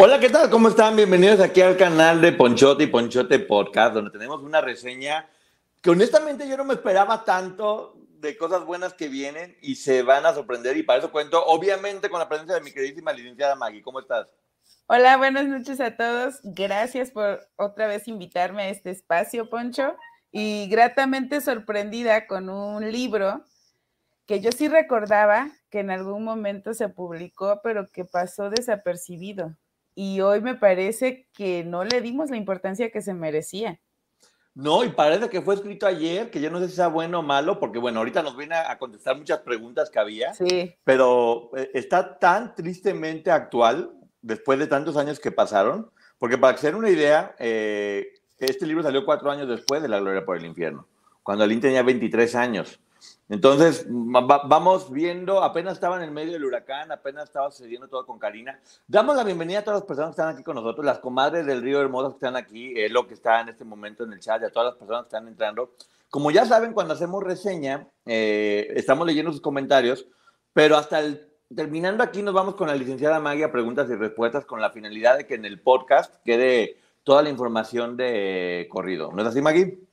Hola, ¿qué tal? ¿Cómo están? Bienvenidos aquí al canal de Ponchote y Ponchote Podcast, donde tenemos una reseña que honestamente yo no me esperaba tanto de cosas buenas que vienen y se van a sorprender y para eso cuento obviamente con la presencia de mi queridísima licenciada Maggie. ¿Cómo estás? Hola, buenas noches a todos. Gracias por otra vez invitarme a este espacio, Poncho, y gratamente sorprendida con un libro que yo sí recordaba que en algún momento se publicó, pero que pasó desapercibido y hoy me parece que no le dimos la importancia que se merecía. No, y parece que fue escrito ayer, que yo no sé si sea bueno o malo, porque bueno, ahorita nos viene a contestar muchas preguntas que había, sí. pero eh, está tan tristemente actual después de tantos años que pasaron, porque para hacer una idea, eh, este libro salió cuatro años después de La Gloria por el Infierno, cuando Aline tenía 23 años. Entonces, vamos viendo, apenas estaba en el medio del huracán, apenas estaba sucediendo todo con Karina. Damos la bienvenida a todas las personas que están aquí con nosotros, las comadres del Río Hermoso que están aquí, lo que está en este momento en el chat, y a todas las personas que están entrando. Como ya saben, cuando hacemos reseña, eh, estamos leyendo sus comentarios, pero hasta terminando aquí nos vamos con la licenciada Magia, preguntas y respuestas, con la finalidad de que en el podcast quede toda la información de corrido. ¿No es así, Maggie?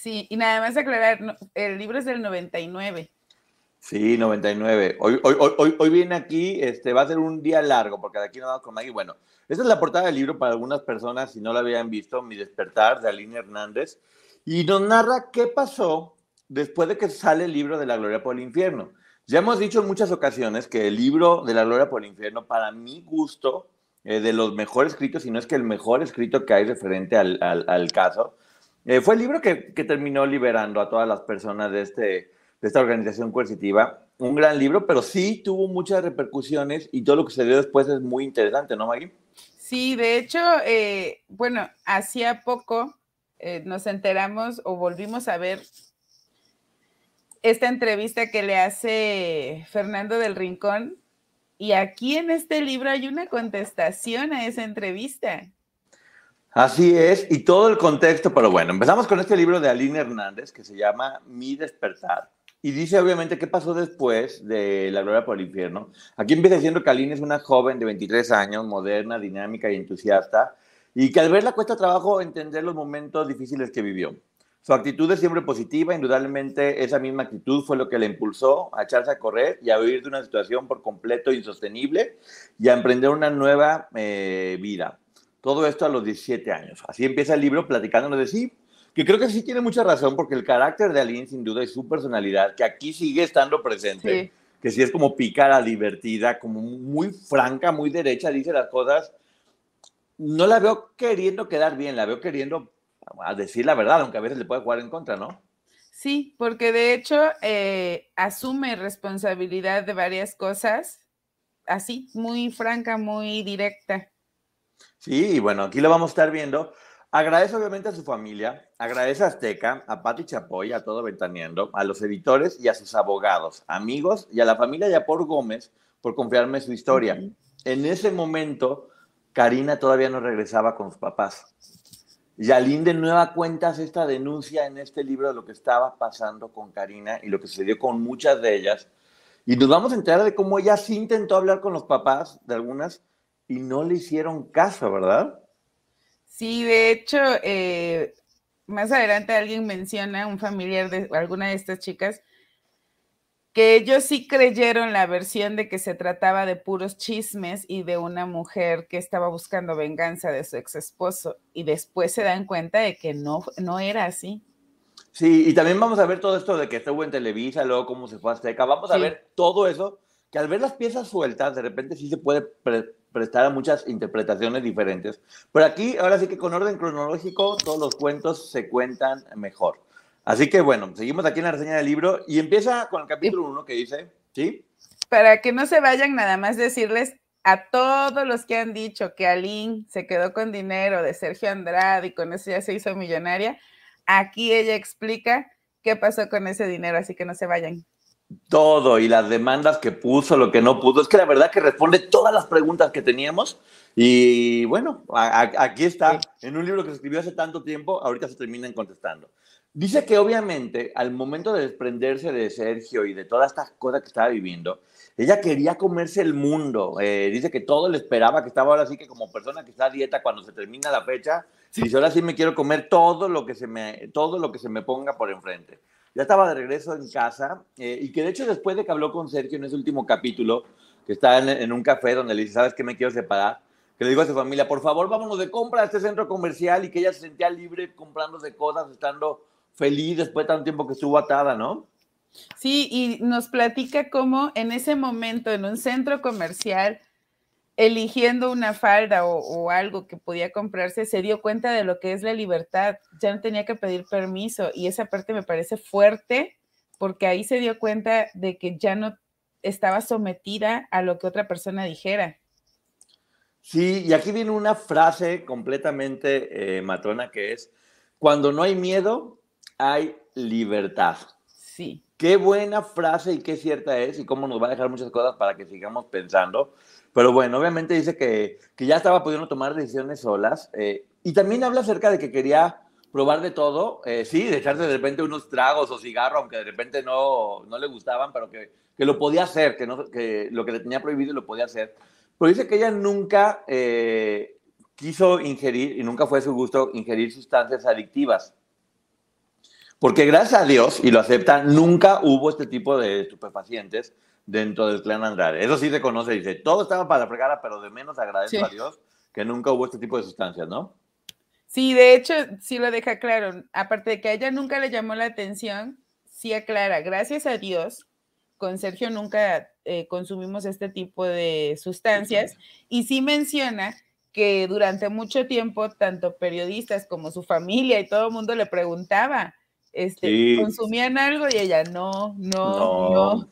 Sí, y nada más aclarar, el libro es del 99. Sí, 99. Hoy, hoy, hoy, hoy viene aquí, este, va a ser un día largo, porque de aquí nos vamos con Maggie. Bueno, esta es la portada del libro para algunas personas, si no la habían visto, Mi despertar, de Aline Hernández, y nos narra qué pasó después de que sale el libro de la gloria por el infierno. Ya hemos dicho en muchas ocasiones que el libro de la gloria por el infierno, para mi gusto, eh, de los mejores escritos, si no es que el mejor escrito que hay referente al, al, al caso, eh, fue el libro que, terminó liberando a todas las personas de, este, esta organización coercitiva. Un gran libro, pero sí tuvo muchas repercusiones y todo lo que se dio después es muy interesante, ¿no, Maggie? Sí, de hecho, eh, bueno, hacía poco eh, nos enteramos o volvimos a ver esta entrevista que le hace Fernando del Rincón y aquí en este libro hay una contestación a esa entrevista. Así es, y todo el contexto, pero bueno, empezamos con este libro de Aline Hernández que se llama Mi despertar. Y dice obviamente qué pasó después de La Gloria por el Infierno. Aquí empieza diciendo que Aline es una joven de 23 años, moderna, dinámica y entusiasta, y que al verla cuesta trabajo entender los momentos difíciles que vivió. Su actitud es siempre positiva, indudablemente esa misma actitud fue lo que le impulsó a echarse a correr y a vivir de una situación por completo insostenible y a emprender una nueva eh, vida. Todo esto a los 17 años. Así empieza el libro platicándonos de sí, que creo que sí tiene mucha razón, porque el carácter de Aline, sin duda, y su personalidad, que aquí sigue estando presente, que sí es como pícara, divertida, como muy franca, muy derecha, dice las cosas. No la veo queriendo quedar bien, la veo queriendo a decir la verdad, aunque a veces le puede jugar en contra, ¿no? Sí, porque de hecho eh, asume responsabilidad de varias cosas, así, muy franca, muy directa. Sí, y bueno, aquí lo vamos a estar viendo. Agradece obviamente a su familia, agradece a Azteca, a Pati Chapoy, a todo Ventaneando, a los editores y a sus abogados, amigos y a la familia Yapor Gómez por confiarme su historia. En ese momento, Karina todavía no regresaba con sus papás. Yalín de nueva cuentas esta denuncia en este libro de lo que estaba pasando con Karina y lo que sucedió con muchas de ellas. Y nos vamos a enterar de cómo ella sí intentó hablar con los papás de algunas y no le hicieron caso, ¿verdad? Sí, de hecho, eh, más adelante alguien menciona, un familiar de alguna de estas chicas, que ellos sí creyeron la versión de que se trataba de puros chismes y de una mujer que estaba buscando venganza de su ex esposo y después se dan cuenta de que no, no era así. Sí, y también vamos a ver todo esto de que estuvo en Televisa, luego cómo se fue a Azteca, vamos a ver todo eso, que al ver las piezas sueltas, de repente sí se puede prestar a muchas interpretaciones diferentes. Pero aquí, ahora sí que con orden cronológico, todos los cuentos se cuentan mejor. Así que bueno, seguimos aquí en la reseña del libro y empieza con el capítulo 1 que dice, ¿sí? Para que no se vayan, nada más decirles a todos los que han dicho que Aline se quedó con dinero de Sergio Andrade y con eso ya se hizo millonaria, aquí ella explica qué pasó con ese dinero, así que no se vayan. Todo y las demandas que puso, lo que no pudo. Es que la verdad que responde todas las preguntas que teníamos y bueno, aquí está, en un libro que se escribió hace tanto tiempo, ahorita se terminan contestando. Dice que obviamente al momento de desprenderse de Sergio y de todas estas cosas que estaba viviendo, ella quería comerse el mundo. Eh, dice que todo le esperaba, que estaba ahora sí que como persona que está a dieta cuando se termina la fecha, dice ahora sí me quiero comer todo lo que se me, todo lo que se me ponga por enfrente. Ya estaba de regreso en casa eh, y que de hecho después de que habló con Sergio en ese último capítulo, que está en, en un café donde le dice, ¿sabes qué me quiero separar? que le digo a su familia, por favor, vámonos de compra a este centro comercial y que ella se sentía libre comprándose cosas, estando feliz después de tanto tiempo que estuvo atada, ¿no? Sí, y nos platica cómo en ese momento, en un centro comercial, eligiendo una falda o, algo que podía comprarse, se dio cuenta de lo que es la libertad. Ya no tenía que pedir permiso y esa parte me parece fuerte porque ahí se dio cuenta de que ya no estaba sometida a lo que otra persona dijera. Sí, y aquí viene una frase completamente eh, matrona que es, cuando no hay miedo, hay libertad. Sí. Qué buena frase y qué cierta es y cómo nos va a dejar muchas cosas para que sigamos pensando. Pero bueno, obviamente dice que, que ya estaba pudiendo tomar decisiones solas eh, y también habla acerca de que quería probar de todo, eh, sí, de echarse de repente unos tragos o cigarro, aunque de repente no, no le gustaban, pero que, que lo podía hacer, que, no, que lo que le tenía prohibido lo podía hacer. Pero dice que ella nunca eh, quiso ingerir y nunca fue su gusto ingerir sustancias adictivas. Porque gracias a Dios, y lo acepta, nunca hubo este tipo de estupefacientes dentro del clan Andrade. Eso sí se conoce, dice, todo estaba para la fregada, pero de menos agradezco a Dios que nunca hubo este tipo de sustancias, ¿no? Sí, de hecho, sí lo deja claro. Aparte de que a ella nunca le llamó la atención, sí aclara, gracias a Dios, con Sergio nunca eh, consumimos este tipo de sustancias y sí menciona que durante mucho tiempo tanto periodistas como su familia y todo el mundo le preguntaba, este, consumían algo y ella no, no, no,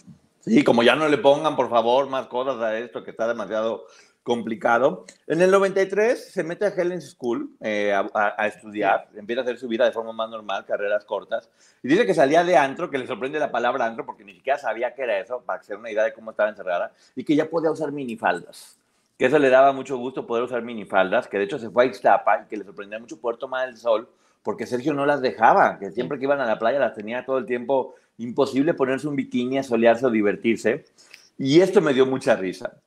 Sí, como ya no le pongan, por favor, más cosas a esto que está demasiado complicado. En el 93 se mete a Helen's School eh, a, estudiar, empieza a hacer su vida de forma más normal, carreras cortas, y dice que salía de antro, que le sorprende la palabra antro porque ni siquiera sabía qué era eso, para hacer una idea de cómo estaba encerrada, y que ya podía usar minifaldas. Que eso le daba mucho gusto poder usar minifaldas, que de hecho se fue a Ixtapa y que le sorprendía mucho poder tomar el sol porque Sergio no las dejaba, que siempre que iban a la playa las tenía todo el tiempo imposible ponerse un bikini, a solearse o divertirse. Y esto me dio mucha risa,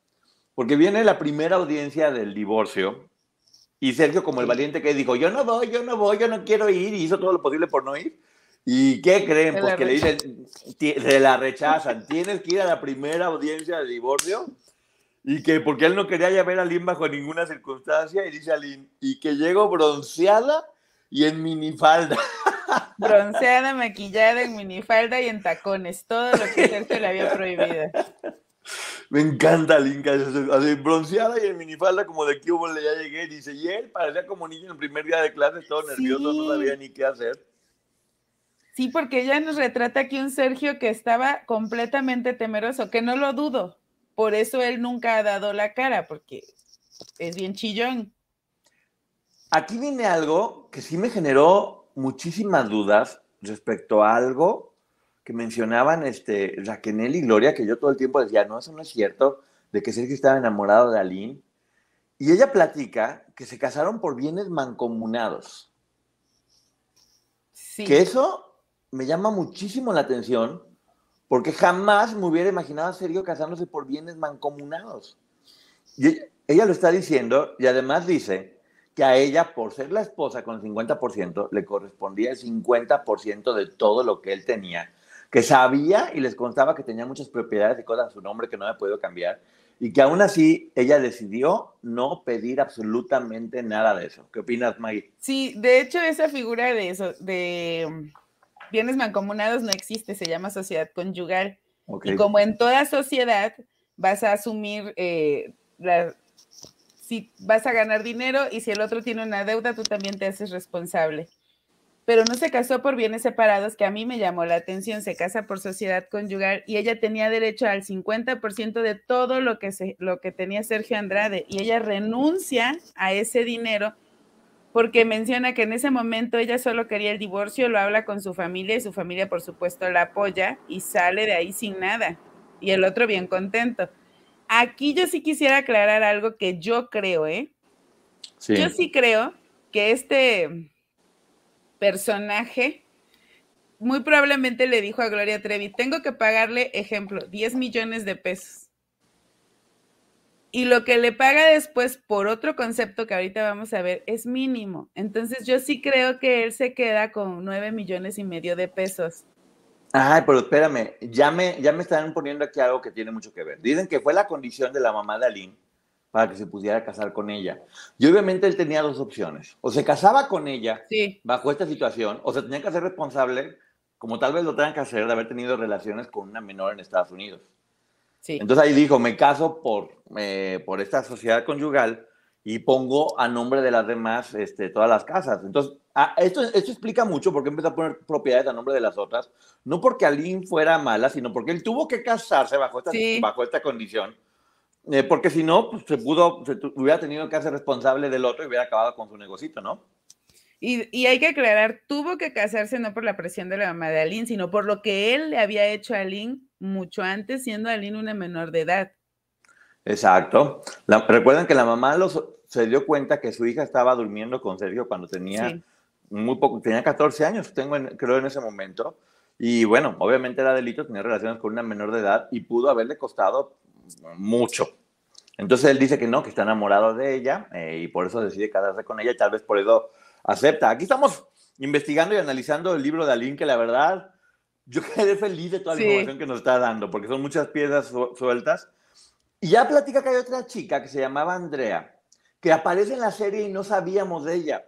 porque viene la primera audiencia del divorcio y Sergio, como el valiente que dijo, yo no voy, yo no voy, yo no quiero ir, y hizo todo lo posible por no ir. ¿Y qué creen? Pues que le dicen, se la rechazan, tienes que ir a la primera audiencia de divorcio. Y que porque él no quería ya ver a Lynn bajo ninguna circunstancia, y dice a Lynn, y que llego bronceada y en minifalda. Bronceada, maquillada, en minifalda y en tacones, todo lo que Sergio le había prohibido. Me encanta Linka, así, bronceada y en minifalda, como de aquí le ya llegué. Dice, y él parecía como niño en el primer día de clase, todo nervioso, no sabía ni qué hacer. Sí, porque ella nos retrata aquí un Sergio que estaba completamente temeroso, que no lo dudo. Por eso él nunca ha dado la cara, porque es bien chillón. Aquí viene algo que sí me generó muchísimas dudas respecto a algo que mencionaban este, Raquel y Gloria, que yo todo el tiempo decía, no, eso no es cierto, de que Sergio estaba enamorado de Aline. Y ella platica que se casaron por bienes mancomunados. Sí. Que eso me llama muchísimo la atención, porque jamás me hubiera imaginado a Sergio casándose por bienes mancomunados. Y ella lo está diciendo y además dice que a ella, por ser la esposa con el 50%, le correspondía el 50% de todo lo que él tenía. que sabía y les constaba que tenía muchas propiedades y cosas a su nombre que no había podido cambiar, y que aún así ella decidió no pedir absolutamente nada de eso. ¿Qué opinas, Maggie? Sí, de hecho esa figura de eso, de mm, bienes mancomunados no existe, se llama sociedad conyugal. Y como en toda sociedad, vas a asumir eh, si vas a ganar dinero y si el otro tiene una deuda, tú también te haces responsable. Pero no se casó por bienes separados, que a mí me llamó la atención. Se casa por sociedad conyugal y ella tenía derecho al 50% de todo lo que, lo que tenía Sergio Andrade y ella renuncia a ese dinero porque menciona que en ese momento ella solo quería el divorcio, lo habla con su familia y su familia por supuesto la apoya y sale de ahí sin nada. Y el otro bien contento. Aquí yo sí quisiera aclarar algo que yo creo, ¿eh? Yo sí creo que este personaje muy probablemente le dijo a Gloria Trevi, tengo que pagarle, ejemplo, 10 millones de pesos y lo que le paga después por otro concepto que ahorita vamos a ver es mínimo. Entonces yo sí creo que él se queda con nueve millones y medio de pesos. Ay, pero espérame, ya me, ya me están poniendo aquí algo que tiene mucho que ver. Dicen que fue la condición de la mamá de Aline para que se pudiera casar con ella. Y obviamente él tenía dos opciones. O se casaba con ella bajo esta situación, o se tenía que hacer responsable, como tal vez lo tengan que hacer, de haber tenido relaciones con una menor en Estados Unidos. Entonces ahí dijo, me caso por, eh, por esta sociedad conyugal y pongo a nombre de las demás este, todas las casas. Entonces, ah, esto, esto explica mucho por qué empezó a poner propiedades a nombre de las otras. No porque Aline fuera mala, sino porque él tuvo que casarse bajo esta, bajo esta condición. Eh, porque si no, pues, se pudo, se hubiera tenido que hacer responsable del otro y hubiera acabado con su negocito, ¿no? Y, y, hay que aclarar, tuvo que casarse no por la presión de la mamá de Aline, sino por lo que él le había hecho a Aline mucho antes, siendo Aline una menor de edad. Exacto. recuerden que la mamá los, se dio cuenta que su hija estaba durmiendo con Sergio cuando tenía muy poco, tenía 14 años, tengo creo en ese momento. Y bueno, obviamente era delito tener relaciones con una menor de edad y pudo haberle costado mucho. Entonces él dice que no, que está enamorado de ella eh, y por eso decide casarse con ella y tal vez por eso acepta. Aquí estamos investigando y analizando el libro de Aline, que la verdad yo quedé feliz de toda la información que nos está dando, porque son muchas piezas sueltas. Y ya platica que hay otra chica que se llamaba Andrea, que aparece en la serie y no sabíamos de ella,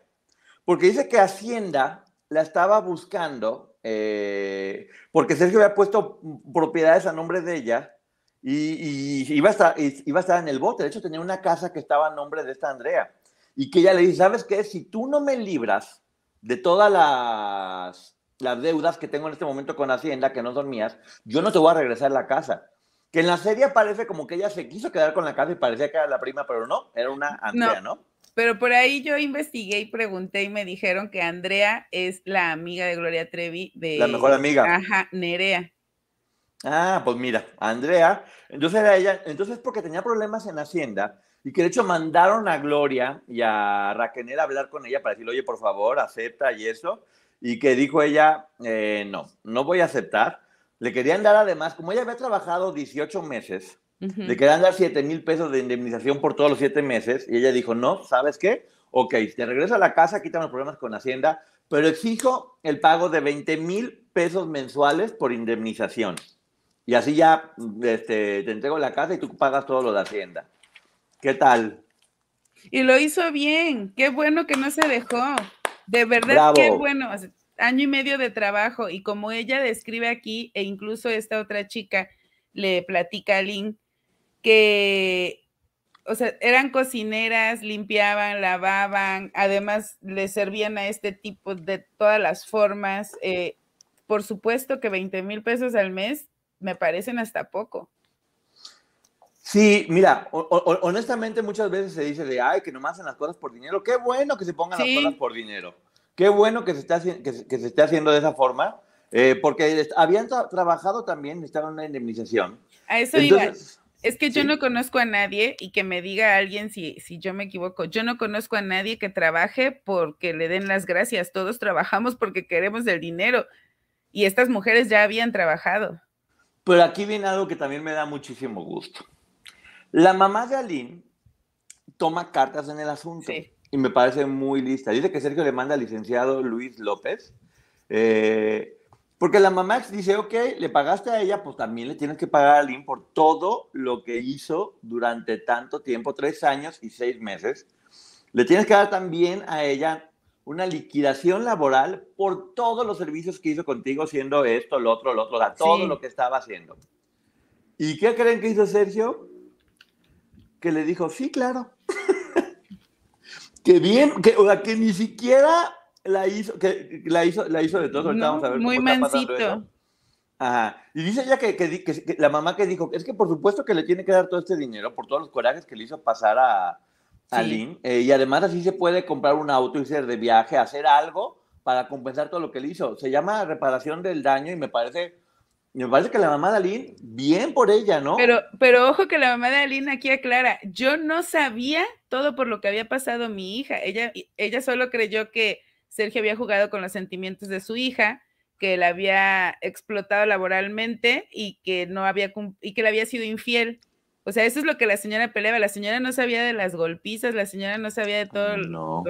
porque dice que Hacienda la estaba buscando, eh, porque Sergio había puesto propiedades a nombre de ella y, y, iba a estar, iba a estar en el bote. De hecho, tenía una casa que estaba a nombre de esta Andrea. Y que ella le dice, ¿sabes qué? Si tú no me libras de todas las las deudas que tengo en este momento con Hacienda, que no son mías, yo no te voy a regresar a la casa. Que en la serie parece como que ella se quiso quedar con la casa y parecía que era la prima, pero no, era una Andrea, ¿no? Pero por ahí yo investigué y pregunté y me dijeron que Andrea es la amiga de Gloria Trevi de... La mejor amiga. Ajá, Nerea. Ah, pues mira, Andrea, entonces era ella, entonces porque tenía problemas en Hacienda y que de hecho mandaron a Gloria y a Raquel a hablar con ella para decirle, oye, por favor, acepta y eso y que dijo ella, eh, no, no voy a aceptar. Le querían dar además, como ella había trabajado 18 meses, le querían dar 7 mil pesos de indemnización por todos los 7 meses y ella dijo, no, ¿sabes qué? Ok, te regreso a la casa, quítame los problemas con Hacienda, pero exijo el pago de 20 mil pesos mensuales por indemnización. Y así ya este, te entrego la casa y tú pagas todo lo de Hacienda. ¿Qué tal? Y lo hizo bien. Qué bueno que no se dejó. De verdad, qué bueno. Año y medio de trabajo y como ella describe aquí, e incluso esta otra chica le platica a Lynn que, o sea, eran cocineras, limpiaban, lavaban, además le servían a este tipo de todas las formas. Eh, por supuesto que 20 mil pesos al mes me parecen hasta poco. Sí, mira, honestamente muchas veces se dice de, ay, que nomás hacen las cosas por dinero. Qué bueno que se pongan las cosas por dinero. Qué bueno que se, está, que, se esté haciendo de esa forma, eh, porque habían trabajado también, necesitaban una indemnización. A eso iba. Es que yo no conozco a nadie y que me diga a alguien si, si yo me equivoco. Yo no conozco a nadie que trabaje porque le den las gracias. Todos trabajamos porque queremos el dinero. Y estas mujeres ya habían trabajado. Pero aquí viene algo que también me da muchísimo gusto. La mamá de Aline toma cartas en el asunto y me parece muy lista. Dice que Sergio le manda al licenciado Luis López. Eh, Porque la mamá dice, ok, le pagaste a ella, pues también le tienes que pagar a Lynn por todo lo que hizo durante tanto tiempo, tres años y seis meses. Le tienes que dar también a ella una liquidación laboral por todos los servicios que hizo contigo, siendo esto, lo otro, lo otro, o sea, todo lo que estaba haciendo. ¿Y qué creen que hizo Sergio? Que le dijo, sí, claro. que bien, que, o sea, que ni siquiera la hizo, que la hizo, la hizo de todo. vamos a ver muy mansito. Ajá. Y dice ella que, que, la mamá que dijo, es que por supuesto que le tiene que dar todo este dinero por todos los corajes que le hizo pasar a, a Lynn. Eh, y además así se puede comprar un auto y ser de viaje, hacer algo para compensar todo lo que le hizo. Se llama reparación del daño y me parece, me parece que la mamá de Aline, bien por ella, ¿no? Pero, pero ojo que la mamá de Aline aquí aclara, yo no sabía todo por lo que había pasado mi hija. Ella, ella solo creyó que Sergio había jugado con los sentimientos de su hija, que la había explotado laboralmente y que no había y que le había sido infiel. O sea, eso es lo que la señora peleaba. La señora no sabía de las golpizas, la señora no sabía de todo. No.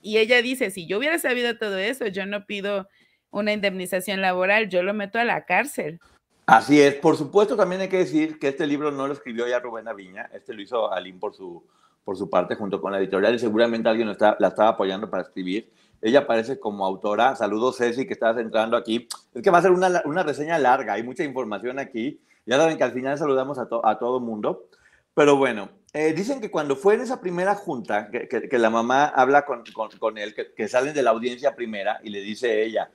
y ella dice, si yo hubiera sabido todo eso, yo no pido una indemnización laboral, yo lo meto a la cárcel. Así es. Por supuesto, también hay que decir que este libro no lo escribió ya Rubén Aviña, este lo hizo Aline por su, por su parte junto con la editorial y seguramente alguien está, la estaba apoyando para escribir. Ella aparece como autora. Saludos, Ceci, que estás entrando aquí. Es que va a ser una, una reseña larga, hay mucha información aquí. Ya saben que al final saludamos a, a todo mundo. Pero bueno, eh, dicen que cuando fue en esa primera junta, que, que, la mamá habla con, con, con él, que, que, salen de la audiencia primera y le dice ella,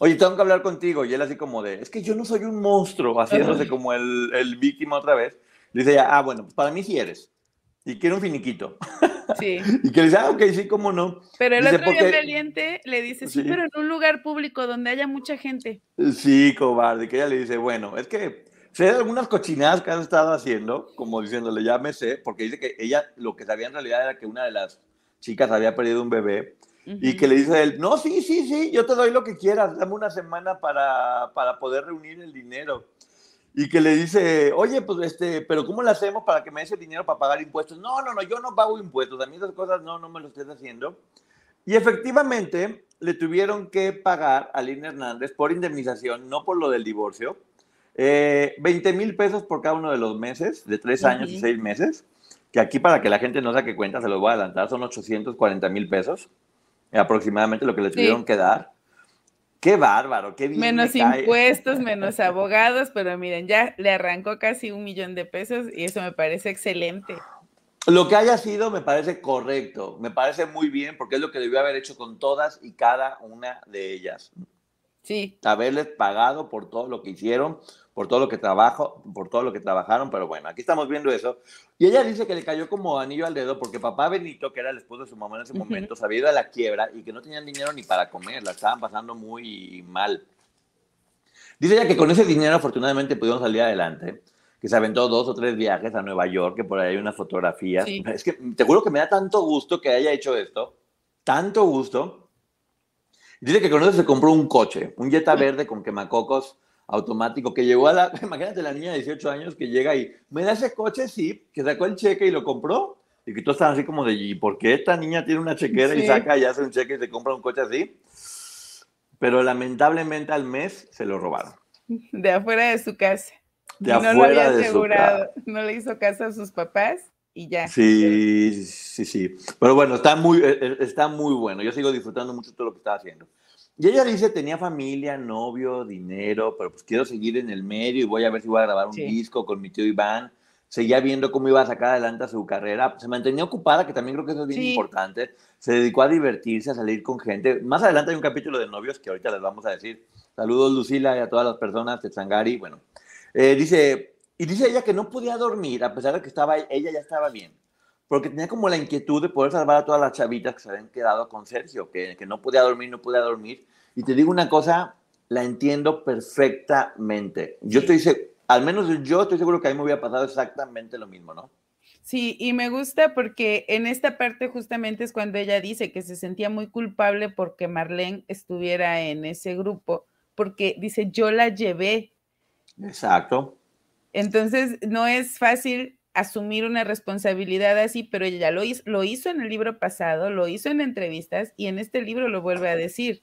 oye, tengo que hablar contigo. Y él así como de, es que yo no soy un monstruo, haciéndose como el, el víctima otra vez. Le dice ella, ah, bueno, pues para mí sí eres. Y quiero un finiquito. Sí. y que le dice, ah, ok, sí, cómo no. Pero el otro día valiente le dice, sí, pero en un lugar público donde haya mucha gente. Sí, cobarde, que ella le dice, bueno, es que sé algunas cochinadas que has estado haciendo, como diciéndole, ya me sé, porque dice que ella lo que sabía en realidad era que una de las chicas había perdido un bebé. Y que le dice a él, no, sí, sí, sí, yo te doy lo que quieras, dame una semana para, para poder reunir el dinero y que le dice, oye, pues este, pero ¿cómo lo hacemos para que me des el dinero para pagar impuestos? No, no, no, yo no pago impuestos, a mí esas cosas no, no me lo estés haciendo. Y efectivamente le tuvieron que pagar a Lina Hernández por indemnización, no por lo del divorcio, eh, 20 mil pesos por cada uno de los meses, de tres años y seis meses, que aquí para que la gente no saque cuenta, se los voy a adelantar, son 840 mil pesos aproximadamente lo que le tuvieron que dar. Qué bárbaro, qué bien. Menos impuestos, menos abogados, pero miren, ya le arrancó casi un millón de pesos y eso me parece excelente. Lo que haya sido me parece correcto, me parece muy bien porque es lo que debió haber hecho con todas y cada una de ellas. Sí. Haberles pagado por todo lo que hicieron, por todo lo que trabajo, por todo lo que trabajaron, pero bueno, aquí estamos viendo eso. Y ella dice que le cayó como anillo al dedo porque papá Benito, que era el esposo de su mamá en ese momento, se había ido a la quiebra y que no tenían dinero ni para comer, la estaban pasando muy mal. Dice ella que con ese dinero afortunadamente pudieron salir adelante, que se aventó dos o tres viajes a Nueva York, que por ahí hay unas fotografías. Es que te juro que me da tanto gusto que haya hecho esto, tanto gusto. Dice que con eso se compró un coche, un Jetta verde con quemacocos automático que llegó a la, imagínate la niña de 18 años que llega y me da ese coche, sí, que sacó el cheque y lo compró. Y que todos están así como de, ¿y por qué esta niña tiene una chequera y saca y hace un cheque y se compra un coche así? Pero lamentablemente al mes se lo robaron. De afuera de su casa. De afuera no lo había asegurado, no le hizo caso a sus papás y ya. Sí, sí, sí. Pero bueno, está muy, eh, eh, está muy bueno. Yo sigo disfrutando mucho todo lo que está haciendo. Y ella dice, tenía familia, novio, dinero, pero pues quiero seguir en el medio y voy a ver si voy a grabar un disco con mi tío Iván. Seguía viendo cómo iba a sacar adelante su carrera. Se mantenía ocupada, que también creo que eso es bien importante. Se dedicó a divertirse, a salir con gente. Más adelante hay un capítulo de novios que ahorita les vamos a decir. Saludos, Lucila, y a todas las personas de Zangari. Bueno, eh, dice, y dice ella que no podía dormir, a pesar de que estaba, ella ya estaba bien porque tenía como la inquietud de poder salvar a todas las chavitas que se habían quedado con Sergio, que, que no podía dormir, no podía dormir. Y te digo una cosa, la entiendo perfectamente. Yo estoy, al menos yo estoy seguro que a mí me hubiera pasado exactamente lo mismo, ¿no? Sí, y me gusta porque en esta parte justamente es cuando ella dice que se sentía muy culpable porque Marlene estuviera en ese grupo, porque dice, yo la llevé. Exacto. Entonces, no es fácil asumir una responsabilidad así, pero ella lo hizo, lo hizo en el libro pasado, lo hizo en entrevistas y en este libro lo vuelve a decir.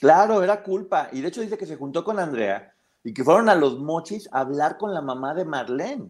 Claro, era culpa. Y de hecho dice que se juntó con Andrea y que fueron a los mochis a hablar con la mamá de Marlene.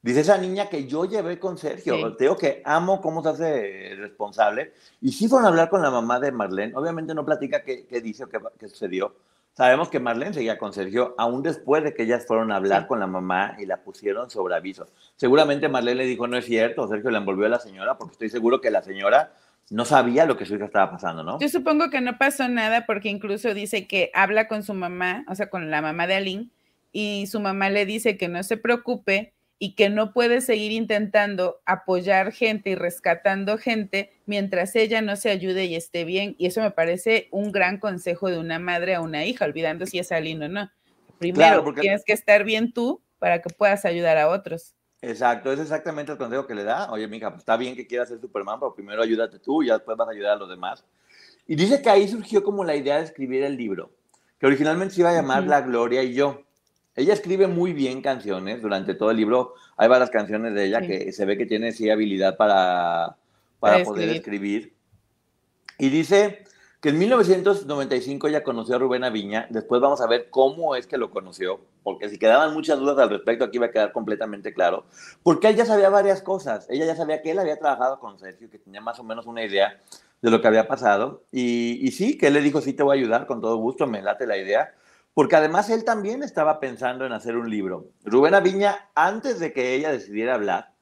Dice esa niña que yo llevé con Sergio. Te digo que amo cómo se hace responsable. Y sí fueron a hablar con la mamá de Marlene. Obviamente no platica qué, dice o qué, sucedió. Sabemos que Marlene seguía con Sergio aún después de que ellas fueron a hablar con la mamá y la pusieron sobre aviso. Seguramente Marlene le dijo, no es cierto, Sergio le envolvió a la señora, porque estoy seguro que la señora no sabía lo que su hija estaba pasando, ¿no? Yo supongo que no pasó nada porque incluso dice que habla con su mamá, o sea, con la mamá de Aline, y su mamá le dice que no se preocupe y que no puede seguir intentando apoyar gente y rescatando gente mientras ella no se ayude y esté bien. Y eso me parece un gran consejo de una madre a una hija, olvidando si es Aline o no. Primero, tienes que estar bien tú para que puedas ayudar a otros. Exacto, es exactamente el consejo que le da. Oye, mija, pues está bien que quieras ser Superman, pero primero ayúdate tú y después vas a ayudar a los demás. Y dice que ahí surgió como la idea de escribir el libro, que originalmente se iba a llamar La Gloria y yo. Ella escribe muy bien canciones durante todo el libro. Hay varias canciones de ella que se ve que tiene sí habilidad para, para, poder escribir. Y dice que en 1995 ella conoció a Rubén Aviña, después vamos a ver cómo es que lo conoció, porque si quedaban muchas dudas al respecto, aquí va a quedar completamente claro, porque él ya sabía varias cosas, ella ya sabía que él había trabajado con Sergio, que tenía más o menos una idea de lo que había pasado, y, sí, que él le dijo, sí, te voy a ayudar, con todo gusto, me late la idea, porque además él también estaba pensando en hacer un libro. Rubén Aviña, antes de que ella decidiera hablar,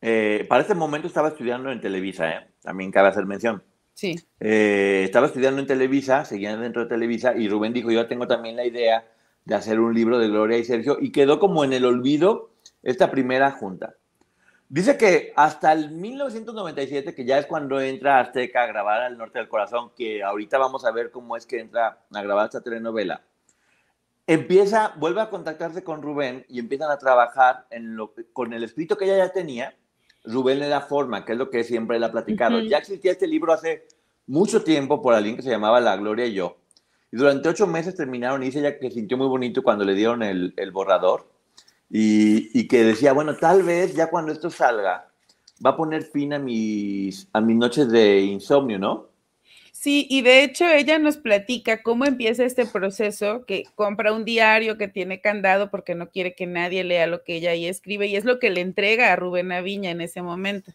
eh, para ese momento estaba estudiando en Televisa, ¿eh? también cabe hacer mención. Eh, estaba estudiando en Televisa, seguía dentro de Televisa, y Rubén dijo, yo tengo también la idea de hacer un libro de Gloria y Sergio, y quedó como en el olvido esta primera junta. Dice que hasta el 1997, que ya es cuando entra Azteca a grabar Al Norte del Corazón, que ahorita vamos a ver cómo es que entra a grabar esta telenovela, empieza, vuelve a contactarse con Rubén y empiezan a trabajar en lo, con el escrito que ella ya tenía Rubén le da forma, que es lo que siempre él ha platicado. Ya existía este libro hace mucho tiempo por alguien que se llamaba La Gloria y yo. Y durante ocho meses terminaron y dice ella que sintió muy bonito cuando le dieron el, borrador y, y, que decía, bueno, tal vez ya cuando esto salga va a poner fin a mis, a mis noches de insomnio, ¿no? Sí, y de hecho ella nos platica cómo empieza este proceso, que compra un diario que tiene candado porque no quiere que nadie lea lo que ella ahí escribe y es lo que le entrega a Rubén Aviña en ese momento.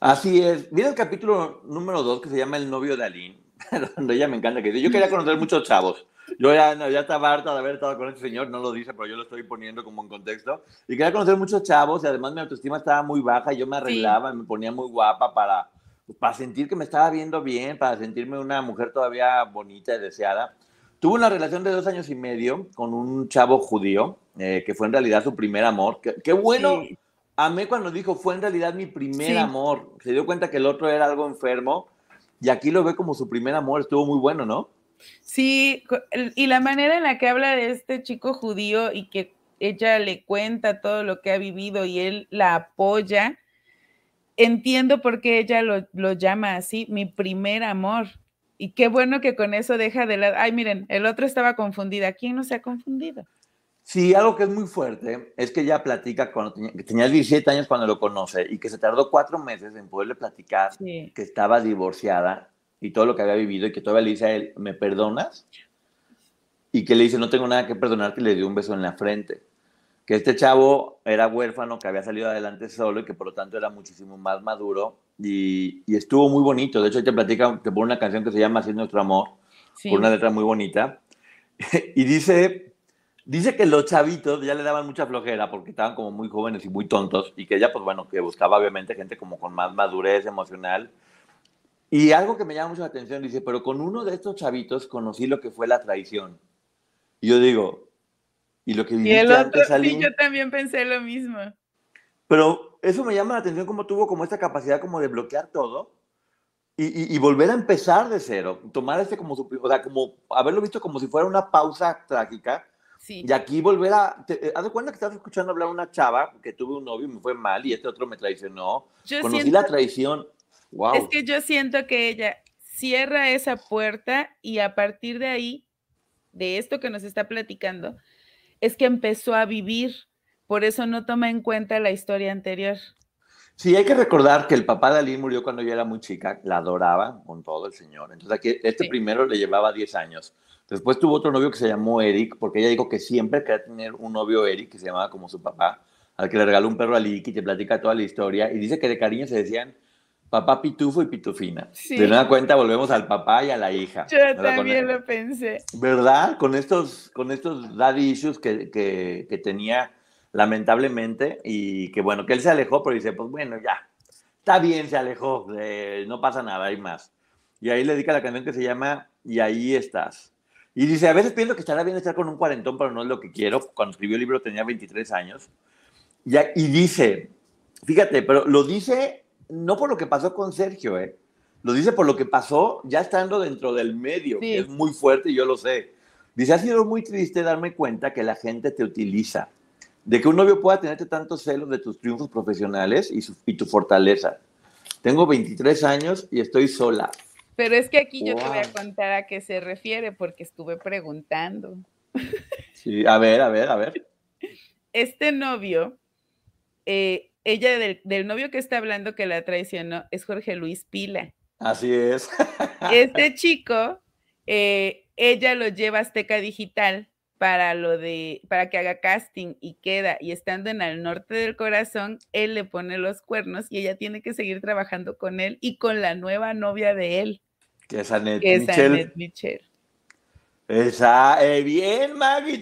Así es. Mira el capítulo número dos que se llama El novio de Aline, donde ella me encanta que dice, yo quería conocer muchos chavos. Yo ya, ya estaba harta de haber estado con este señor, no lo dice, pero yo lo estoy poniendo como en contexto. Y quería conocer muchos chavos y además mi autoestima estaba muy baja y yo me arreglaba, y me ponía muy guapa para para sentir que me estaba viendo bien, para sentirme una mujer todavía bonita y deseada. Tuve una relación de dos años y medio con un chavo judío, eh, que fue en realidad su primer amor. Qué, bueno, amé cuando dijo, fue en realidad mi primer amor. Se dio cuenta que el otro era algo enfermo y aquí lo ve como su primer amor. Estuvo muy bueno, ¿no? Sí, y la manera en la que habla de este chico judío y que ella le cuenta todo lo que ha vivido y él la apoya, entiendo por qué ella lo, llama así, mi primer amor. Y qué bueno que con eso deja de lado. Ay, miren, el otro estaba confundida. ¿Quién no se ha confundido? Sí, algo que es muy fuerte es que ella platica cuando tenía, que tenía 17 años cuando lo conoce y que se tardó cuatro meses en poderle platicar que estaba divorciada y todo lo que había vivido y que todavía le dice a él, ¿me perdonas? Y que le dice, no tengo nada que perdonarte y le dio un beso en la frente que este chavo era huérfano, que había salido adelante solo y que por lo tanto era muchísimo más maduro y, estuvo muy bonito. De hecho, te platica, te pone una canción que se llama Así nuestro amor, con una letra muy bonita. y dice, dice que los chavitos ya le daban mucha flojera porque estaban como muy jóvenes y muy tontos y que ella, pues bueno, que buscaba obviamente gente como con más madurez emocional. Y algo que me llama mucho la atención, dice, pero con uno de estos chavitos conocí lo que fue la traición. Y yo digo, y lo que y el otro, sí, yo también pensé lo mismo. Pero eso me llama la atención cómo tuvo como esta capacidad como de bloquear todo y, volver a empezar de cero, tomar este como su, o sea, como haberlo visto como si fuera una pausa trágica. Sí. Y aquí volver a, te, eh, haz de cuenta que estás escuchando hablar a una chava que tuve un novio y me fue mal y este otro me traicionó. Yo Conocí la traición. Wow. Es que yo siento que ella cierra esa puerta y a partir de ahí, de esto que nos está platicando, es que empezó a vivir. Por eso no toma en cuenta la historia anterior. Sí, hay que recordar que el papá de Aline murió cuando yo era muy chica, la adoraba con todo el señor. Entonces aquí este primero le llevaba 10 años. Después tuvo otro novio que se llamó Eric, porque ella dijo que siempre quería tener un novio Eric, que se llamaba como su papá, al que le regaló un perro a Lick y te platica toda la historia. Y dice que de cariño se decían papá pitufo y pitufina. De nada cuenta volvemos al papá y a la hija. Yo también lo pensé. ¿Verdad? Con estos, con estos daddy issues que, que, que tenía lamentablemente, y que bueno, que él se alejó, pero dice, pues bueno, ya, está bien, se alejó, no pasa nada, hay más. Y ahí le dedica la canción que se llama Y ahí estás. Y dice, a veces pienso que estará bien estar con un cuarentón, pero no es lo que quiero. Cuando escribió el libro tenía 23 años. Y, y dice, fíjate, pero lo dice no por lo que pasó con Sergio, ¿eh? Lo dice por lo que pasó ya estando dentro del medio, que es muy fuerte y yo lo sé. Dice, ha sido muy triste darme cuenta que la gente te utiliza de que un novio pueda tenerte tantos celos de tus triunfos profesionales y, y tu fortaleza. Tengo 23 años y estoy sola. Pero es que aquí yo te voy a contar a qué se refiere porque estuve preguntando. Sí, a ver, a ver, a ver. Este novio, eh, ella del, del, novio que está hablando que la traicionó es Jorge Luis Pila. Así es. Este chico, eh, ella lo lleva a Azteca Digital para lo de, para que haga casting y queda, y estando en el norte del corazón, él le pone los cuernos y ella tiene que seguir trabajando con él y con la nueva novia de él. Que es Annette Michel. Esa, eh, bien, Maggie.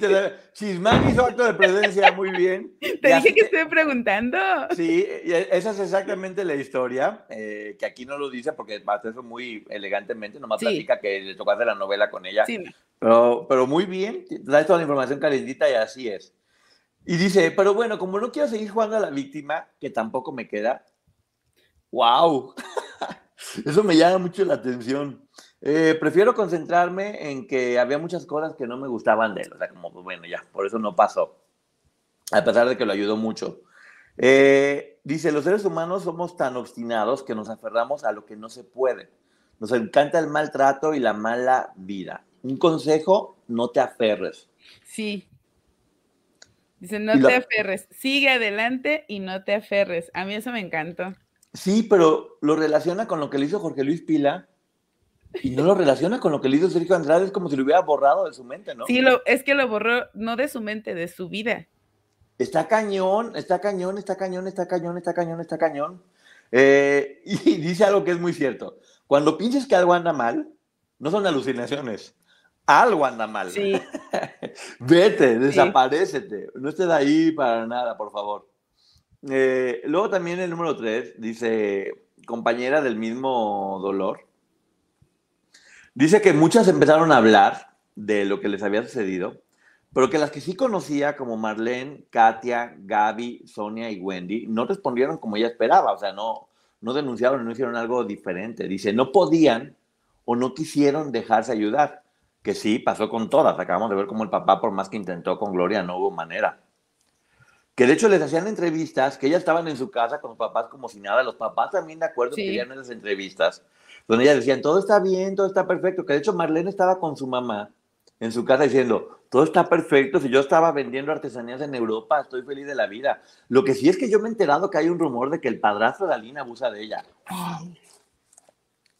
Si Maggie hizo acto de presencia, muy bien. Te dije que estoy preguntando. Sí, esa es exactamente la historia, eh, que aquí no lo dice porque hace eso muy elegantemente, nomás platica que le tocó hacer la novela con ella. Sí. Pero, pero muy bien, trae toda la información calentita y así es. Y dice, pero bueno, como no quiero seguir jugando a la víctima, que tampoco me queda, wow, eso me llama mucho la atención. Eh, prefiero concentrarme en que había muchas cosas que no me gustaban de él. O sea, como, pues, bueno, ya, por eso no pasó. A pesar de que lo ayudó mucho. Eh, dice, los seres humanos somos tan obstinados que nos aferramos a lo que no se puede. Nos encanta el maltrato y la mala vida. Un consejo, no te aferres. Sí. Dice, no te aferres. Sigue adelante y no te aferres. A mí eso me encantó. Sí, pero lo relaciona con lo que le hizo Jorge Luis Pila y no lo relaciona con lo que le hizo Sergio Andrade, es como si lo hubiera borrado de su mente, ¿no? Sí, lo, es que lo borró, no de su mente, de su vida. Está cañón, está cañón, está cañón, está cañón, está cañón, está cañón. Eh, y dice algo que es muy cierto. Cuando pienses que algo anda mal, no son alucinaciones. Algo anda mal. Sí. Vete, desaparecete. No estés ahí para nada, por favor. Eh, luego también el número tres dice, compañera del mismo dolor. Dice que muchas empezaron a hablar de lo que les había sucedido, pero que las que sí conocía, como Marlene, Katia, Gaby, Sonia y Wendy, no respondieron como ella esperaba, o sea, no, no denunciaron, no hicieron algo diferente. Dice, no podían o no quisieron dejarse ayudar, que sí, pasó con todas. Acabamos de ver cómo el papá, por más que intentó con Gloria, no hubo manera. Que de hecho les hacían entrevistas, que ellas estaban en su casa con los papás como si nada. Los papás también de acuerdo sí. querían esas entrevistas donde ellas decían, todo está bien, todo está perfecto, que de hecho Marlene estaba con su mamá en su casa diciendo, todo está perfecto, si yo estaba vendiendo artesanías en Europa, estoy feliz de la vida. Lo que sí es que yo me he enterado que hay un rumor de que el padrastro de Alina abusa de ella.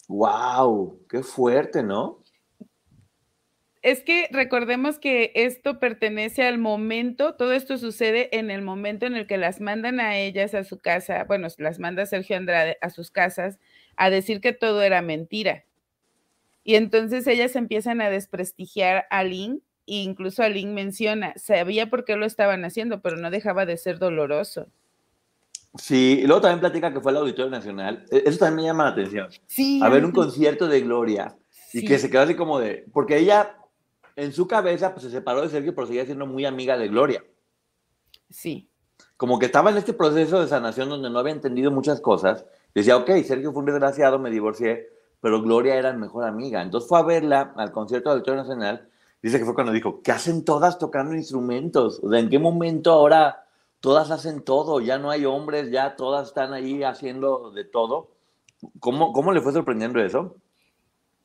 ¡Wow! ¡Qué fuerte, ¿no? Es que recordemos que esto pertenece al momento, todo esto sucede en el momento en el que las mandan a ellas a su casa, bueno, las manda Sergio Andrade a sus casas a decir que todo era mentira. Y entonces ellas empiezan a desprestigiar a Lynn e incluso a Lynn menciona, sabía por qué lo estaban haciendo, pero no dejaba de ser doloroso. Sí, y luego también platica que fue al Auditorio Nacional. E, eso también me llama la atención. Sí. A ver un concierto de Gloria y que se quedó así como de, porque ella en su cabeza pues se separó de Sergio, pero seguía siendo muy amiga de Gloria. Sí. Como que estaba en este proceso de sanación donde no había entendido muchas cosas Decía, ok, Sergio fue un desgraciado, me divorcié, pero Gloria era mejor amiga. Entonces fue a verla al concierto del Auditorio Nacional. Dice que fue cuando dijo, ¿qué hacen todas tocando instrumentos? O sea, ¿en qué momento ahora todas hacen todo? Ya no hay hombres, ya todas están ahí haciendo de todo. ¿Cómo, cómo le fue sorprendiendo eso?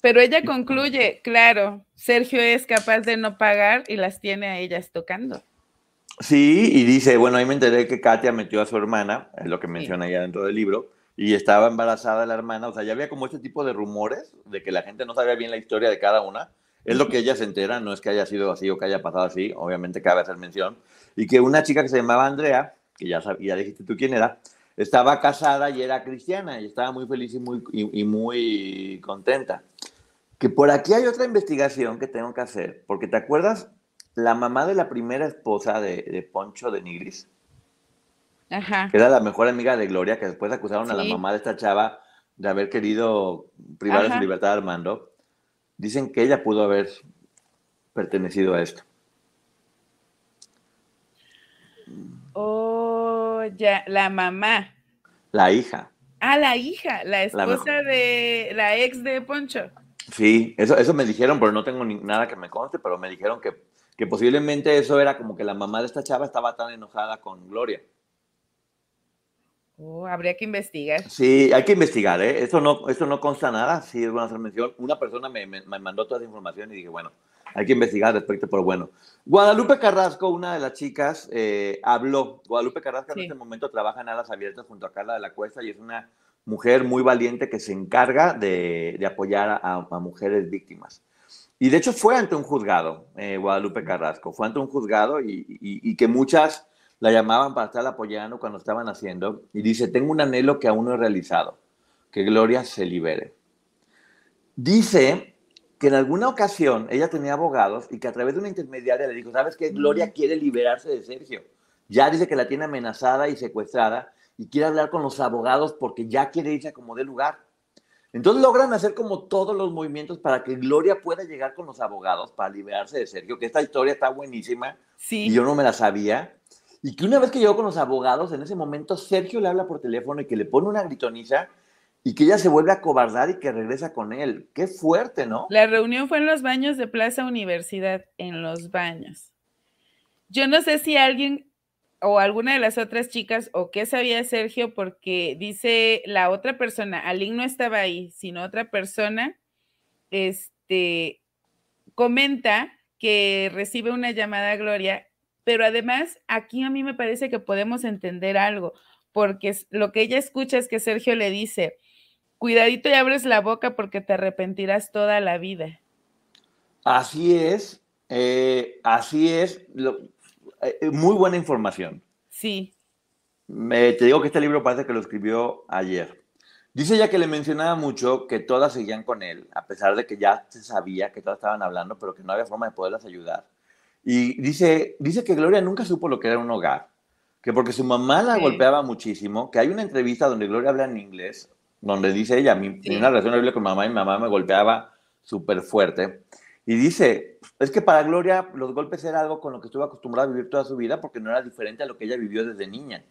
Pero ella concluye, claro, Sergio es capaz de no pagar y las tiene a ellas tocando. Sí, y dice, bueno, ahí me enteré que Katia metió a su hermana, es lo que menciona ahí dentro del libro, y estaba embarazada la hermana, o sea, ya había como este tipo de rumores de que la gente no sabía bien la historia de cada una, es lo que ella se entera, no es que haya sido así o que haya pasado así, obviamente cabe hacer mención, y que una chica que se llamaba Andrea, que ya, ya dijiste tú quién era, estaba casada y era cristiana, y estaba muy feliz y muy, y muy contenta. Que por aquí hay otra investigación que tengo que hacer, porque te acuerdas la mamá de la primera esposa de, Poncho de Nigris, Ajá. que era la mejor amiga de Gloria, que después acusaron a la mamá de esta chava de haber querido privar de su libertad a Armando, dicen que ella pudo haber pertenecido a esto. Oh, ya, la mamá. La hija. Ah, la hija, la esposa de la ex de Poncho. Sí, eso, eso me dijeron, pero no tengo nada que me conste, pero me dijeron que que posiblemente eso era como que la mamá de esta chava estaba tan enojada con Gloria. Oh, habría que investigar. Sí, hay que investigar, ¿eh? Esto no, esto no consta nada, sí es buena hacer mención. Una persona me, me, mandó toda esa información y dije, bueno, hay que investigar respecto, pero bueno. Guadalupe Carrasco, una de las chicas, eh, habló. Guadalupe Carrasco en este momento trabaja en Alas Abiertas junto a Carla de la Cuesta y es una mujer muy valiente que se encarga de, de apoyar a, a mujeres víctimas. Y de hecho fue ante un juzgado, eh, Guadalupe Carrasco, fue ante un juzgado y, que muchas la llamaban para estar apoyando cuando estaban haciendo. Y dice, tengo un anhelo que aún no he realizado, que Gloria se libere. Dice que en alguna ocasión ella tenía abogados y que a través de una intermediaria le dijo, ¿sabes qué? Gloria quiere liberarse de Sergio. Ya dice que la tiene amenazada y secuestrada y quiere hablar con los abogados porque ya quiere irse a como de lugar. Entonces logran hacer como todos los movimientos para que Gloria pueda llegar con los abogados para liberarse de Sergio, que esta historia está buenísima sí. y yo no me la sabía. Y que una vez que llegó con los abogados, en ese momento Sergio le habla por teléfono y que le pone una gritoniza y que ella se vuelve a cobardar y que regresa con él. Qué fuerte, ¿no? La reunión fue en los baños de Plaza Universidad, en los baños. Yo no sé si alguien o alguna de las otras chicas o qué sabía Sergio porque dice la otra persona, Aline no estaba ahí, sino otra persona, este, comenta que recibe una llamada a Gloria, pero además aquí a mí me parece que podemos entender algo, porque lo que ella escucha es que Sergio le dice, cuidadito y abres la boca porque te arrepentirás toda la vida. Así es, eh, así es. Lo, eh, eh, muy buena información. Sí. Me, te digo que este libro parece que lo escribió ayer. Dice ella que le mencionaba mucho que todas seguían con él, a pesar de que ya se sabía que todas estaban hablando, pero que no había forma de poderlas ayudar. Y dice, dice que Gloria nunca supo lo que era un hogar, que porque su mamá la golpeaba muchísimo, que hay una entrevista donde Gloria habla en inglés, donde dice ella, mi, una relación horrible con mamá y mi mamá me golpeaba súper fuerte. Y dice, es que para Gloria los golpes era algo con lo que estuvo acostumbrada a vivir toda su vida porque no era diferente a lo que ella vivió desde niña.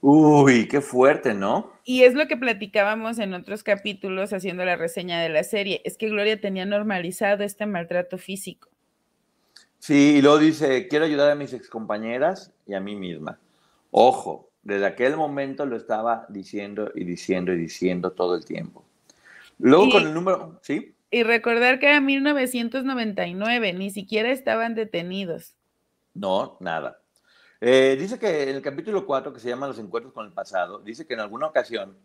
Uy, qué fuerte, ¿no? Y es lo que platicábamos en otros capítulos haciendo la reseña de la serie, es que Gloria tenía normalizado este maltrato físico. Sí, y luego dice, quiero ayudar a mis excompañeras y a mí misma. Ojo, desde aquel momento lo estaba diciendo y diciendo y diciendo todo el tiempo. Luego con el número, ¿sí? Y recordar que era 1999, ni siquiera estaban detenidos. No, nada. Eh, dice que en el capítulo 4, que se llama Los encuentros con el pasado, dice que en alguna ocasión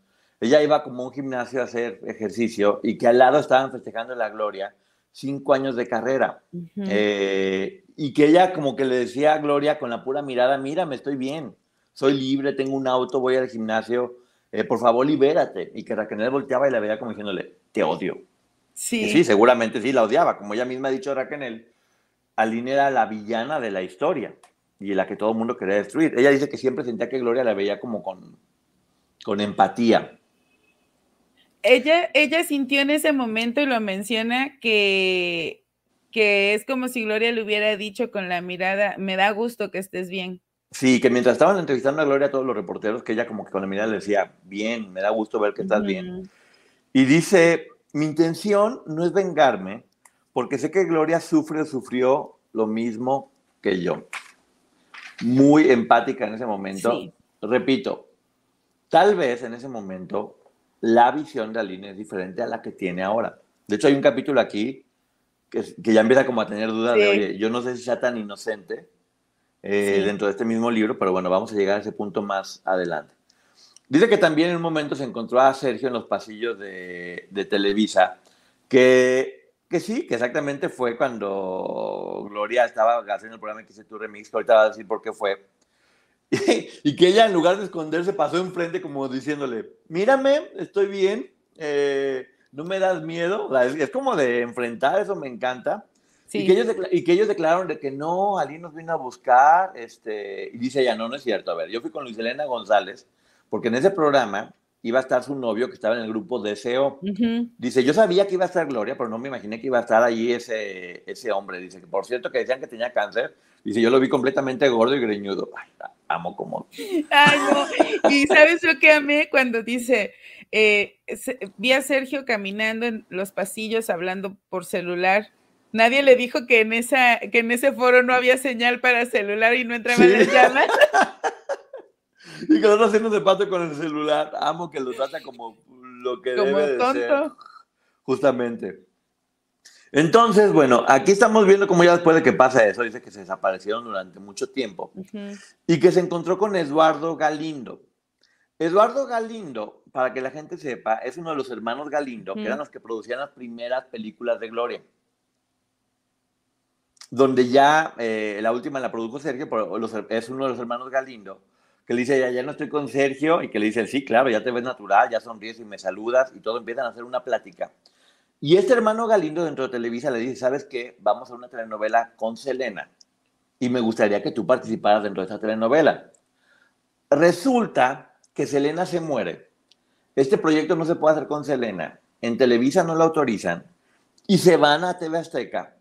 ella iba como un gimnasio a hacer ejercicio y que al lado estaban festejando la gloria cinco años de carrera. Eh, y que ella como que le decía a Gloria con la pura mirada, mira, me estoy bien, soy libre, tengo un auto, voy al gimnasio, eh, por favor libérate. Y que Raquel volteaba y la veía como diciéndole, te odio. Sí. sí, seguramente sí la odiaba. Como ella misma ha dicho Raquel, Aline era la villana de la historia y la que todo el mundo quería destruir. Ella dice que siempre sentía que Gloria la veía como con, con empatía. Ella, ella sintió en ese momento y lo menciona que, que es como si Gloria le hubiera dicho con la mirada, me da gusto que estés bien. Sí, que mientras estaban entrevistando a Gloria, todos los reporteros, que ella como que con la mirada le decía, bien, me da gusto ver que estás bien. Y dice, mi intención no es vengarme, porque sé que Gloria sufre o sufrió lo mismo que yo. Muy empática en ese momento. Repito, tal vez en ese momento la visión de Aline es diferente a la que tiene ahora. De hecho, hay un capítulo aquí que, ya empieza como a tener dudas de, oye, yo no sé si sea tan inocente eh, dentro de este mismo libro, pero bueno, vamos a llegar a ese punto más adelante. Dice que también en un momento se encontró a Sergio en los pasillos de, de Televisa, que, que, sí, que exactamente fue cuando Gloria estaba haciendo el programa que hice tu remix, que ahorita va a decir por qué fue. Y, que ella en lugar de esconderse pasó enfrente como diciéndole, mírame, estoy bien, eh, no me das miedo. es, como de enfrentar, eso me encanta. Y, que ellos y que ellos declararon de que no, Ali nos vino a buscar, este, y dice ella, no, no es cierto. A ver, yo fui con Luis Elena González, porque en ese programa iba a estar su novio que estaba en el grupo DCO. Dice, yo sabía que iba a estar Gloria, pero no me imaginé que iba a estar allí ese, ese hombre. Dice que por cierto que decían que tenía cáncer. Dice, yo lo vi completamente gordo y greñudo. Ay, amo como. Ay, no. Y sabes lo que amé cuando dice, eh, vi a Sergio caminando en los pasillos hablando por celular. Nadie le dijo que en, esa, que en ese foro no había señal para celular y no entraban las llamas. y que no haciendo de pato con el celular. Amo que lo trata como lo que debe de ser. Justamente. Entonces, bueno, aquí estamos viendo cómo ya después de que pasa eso, dice que se desaparecieron durante mucho tiempo y que se encontró con Eduardo Galindo. Eduardo Galindo, para que la gente sepa, es uno de los hermanos Galindo, que eran los que producían las primeras películas de Gloria. Donde ya eh, la última la produjo Sergio, pero es uno de los hermanos Galindo, que le dice, ya, ya no estoy con Sergio, y que le dice, sí, claro, ya te ves natural, ya sonríes y me saludas, y todo empiezan a hacer una plática. Y este hermano Galindo dentro de Televisa le dice, ¿sabes qué? Vamos a una telenovela con Selena, y me gustaría que tú participaras dentro de esta telenovela. Resulta que Selena se muere. Este proyecto no se puede hacer con Selena. En Televisa no lo autorizan. Y se van a TV Azteca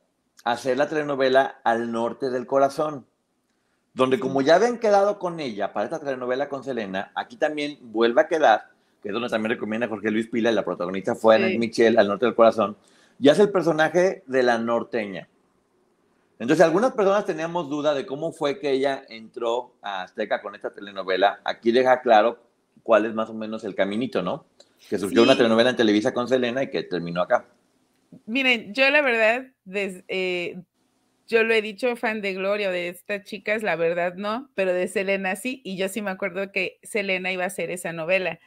a hacer la telenovela Al Norte del Corazón. Donde como ya habían quedado con ella para esta telenovela con Selena, aquí también vuelve a quedar, que es donde también recomienda Jorge Luis Pila, y la protagonista fue sí. Michelle, Al Norte del Corazón, y hace el personaje de la norteña. Entonces, algunas personas teníamos duda de cómo fue que ella entró a Azteca con esta telenovela. Aquí deja claro cuál es más o menos el caminito, ¿no? Que surgió una telenovela en Televisa con Selena y que terminó acá. Miren, yo la verdad, eh, yo lo he dicho, fan de Gloria, de estas chicas, la verdad no, pero de Selena sí, y yo sí me acuerdo que Selena iba a hacer esa novela.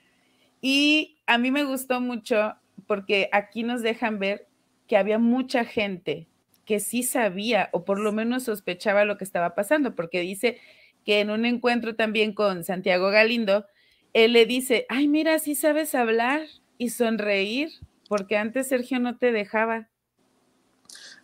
Y a mí me gustó mucho porque aquí nos dejan ver que había mucha gente que sí sabía o por lo menos sospechaba lo que estaba pasando, porque dice que en un encuentro también con Santiago Galindo, él le dice, ay, mira, sí sabes hablar y sonreír, porque antes Sergio no te dejaba.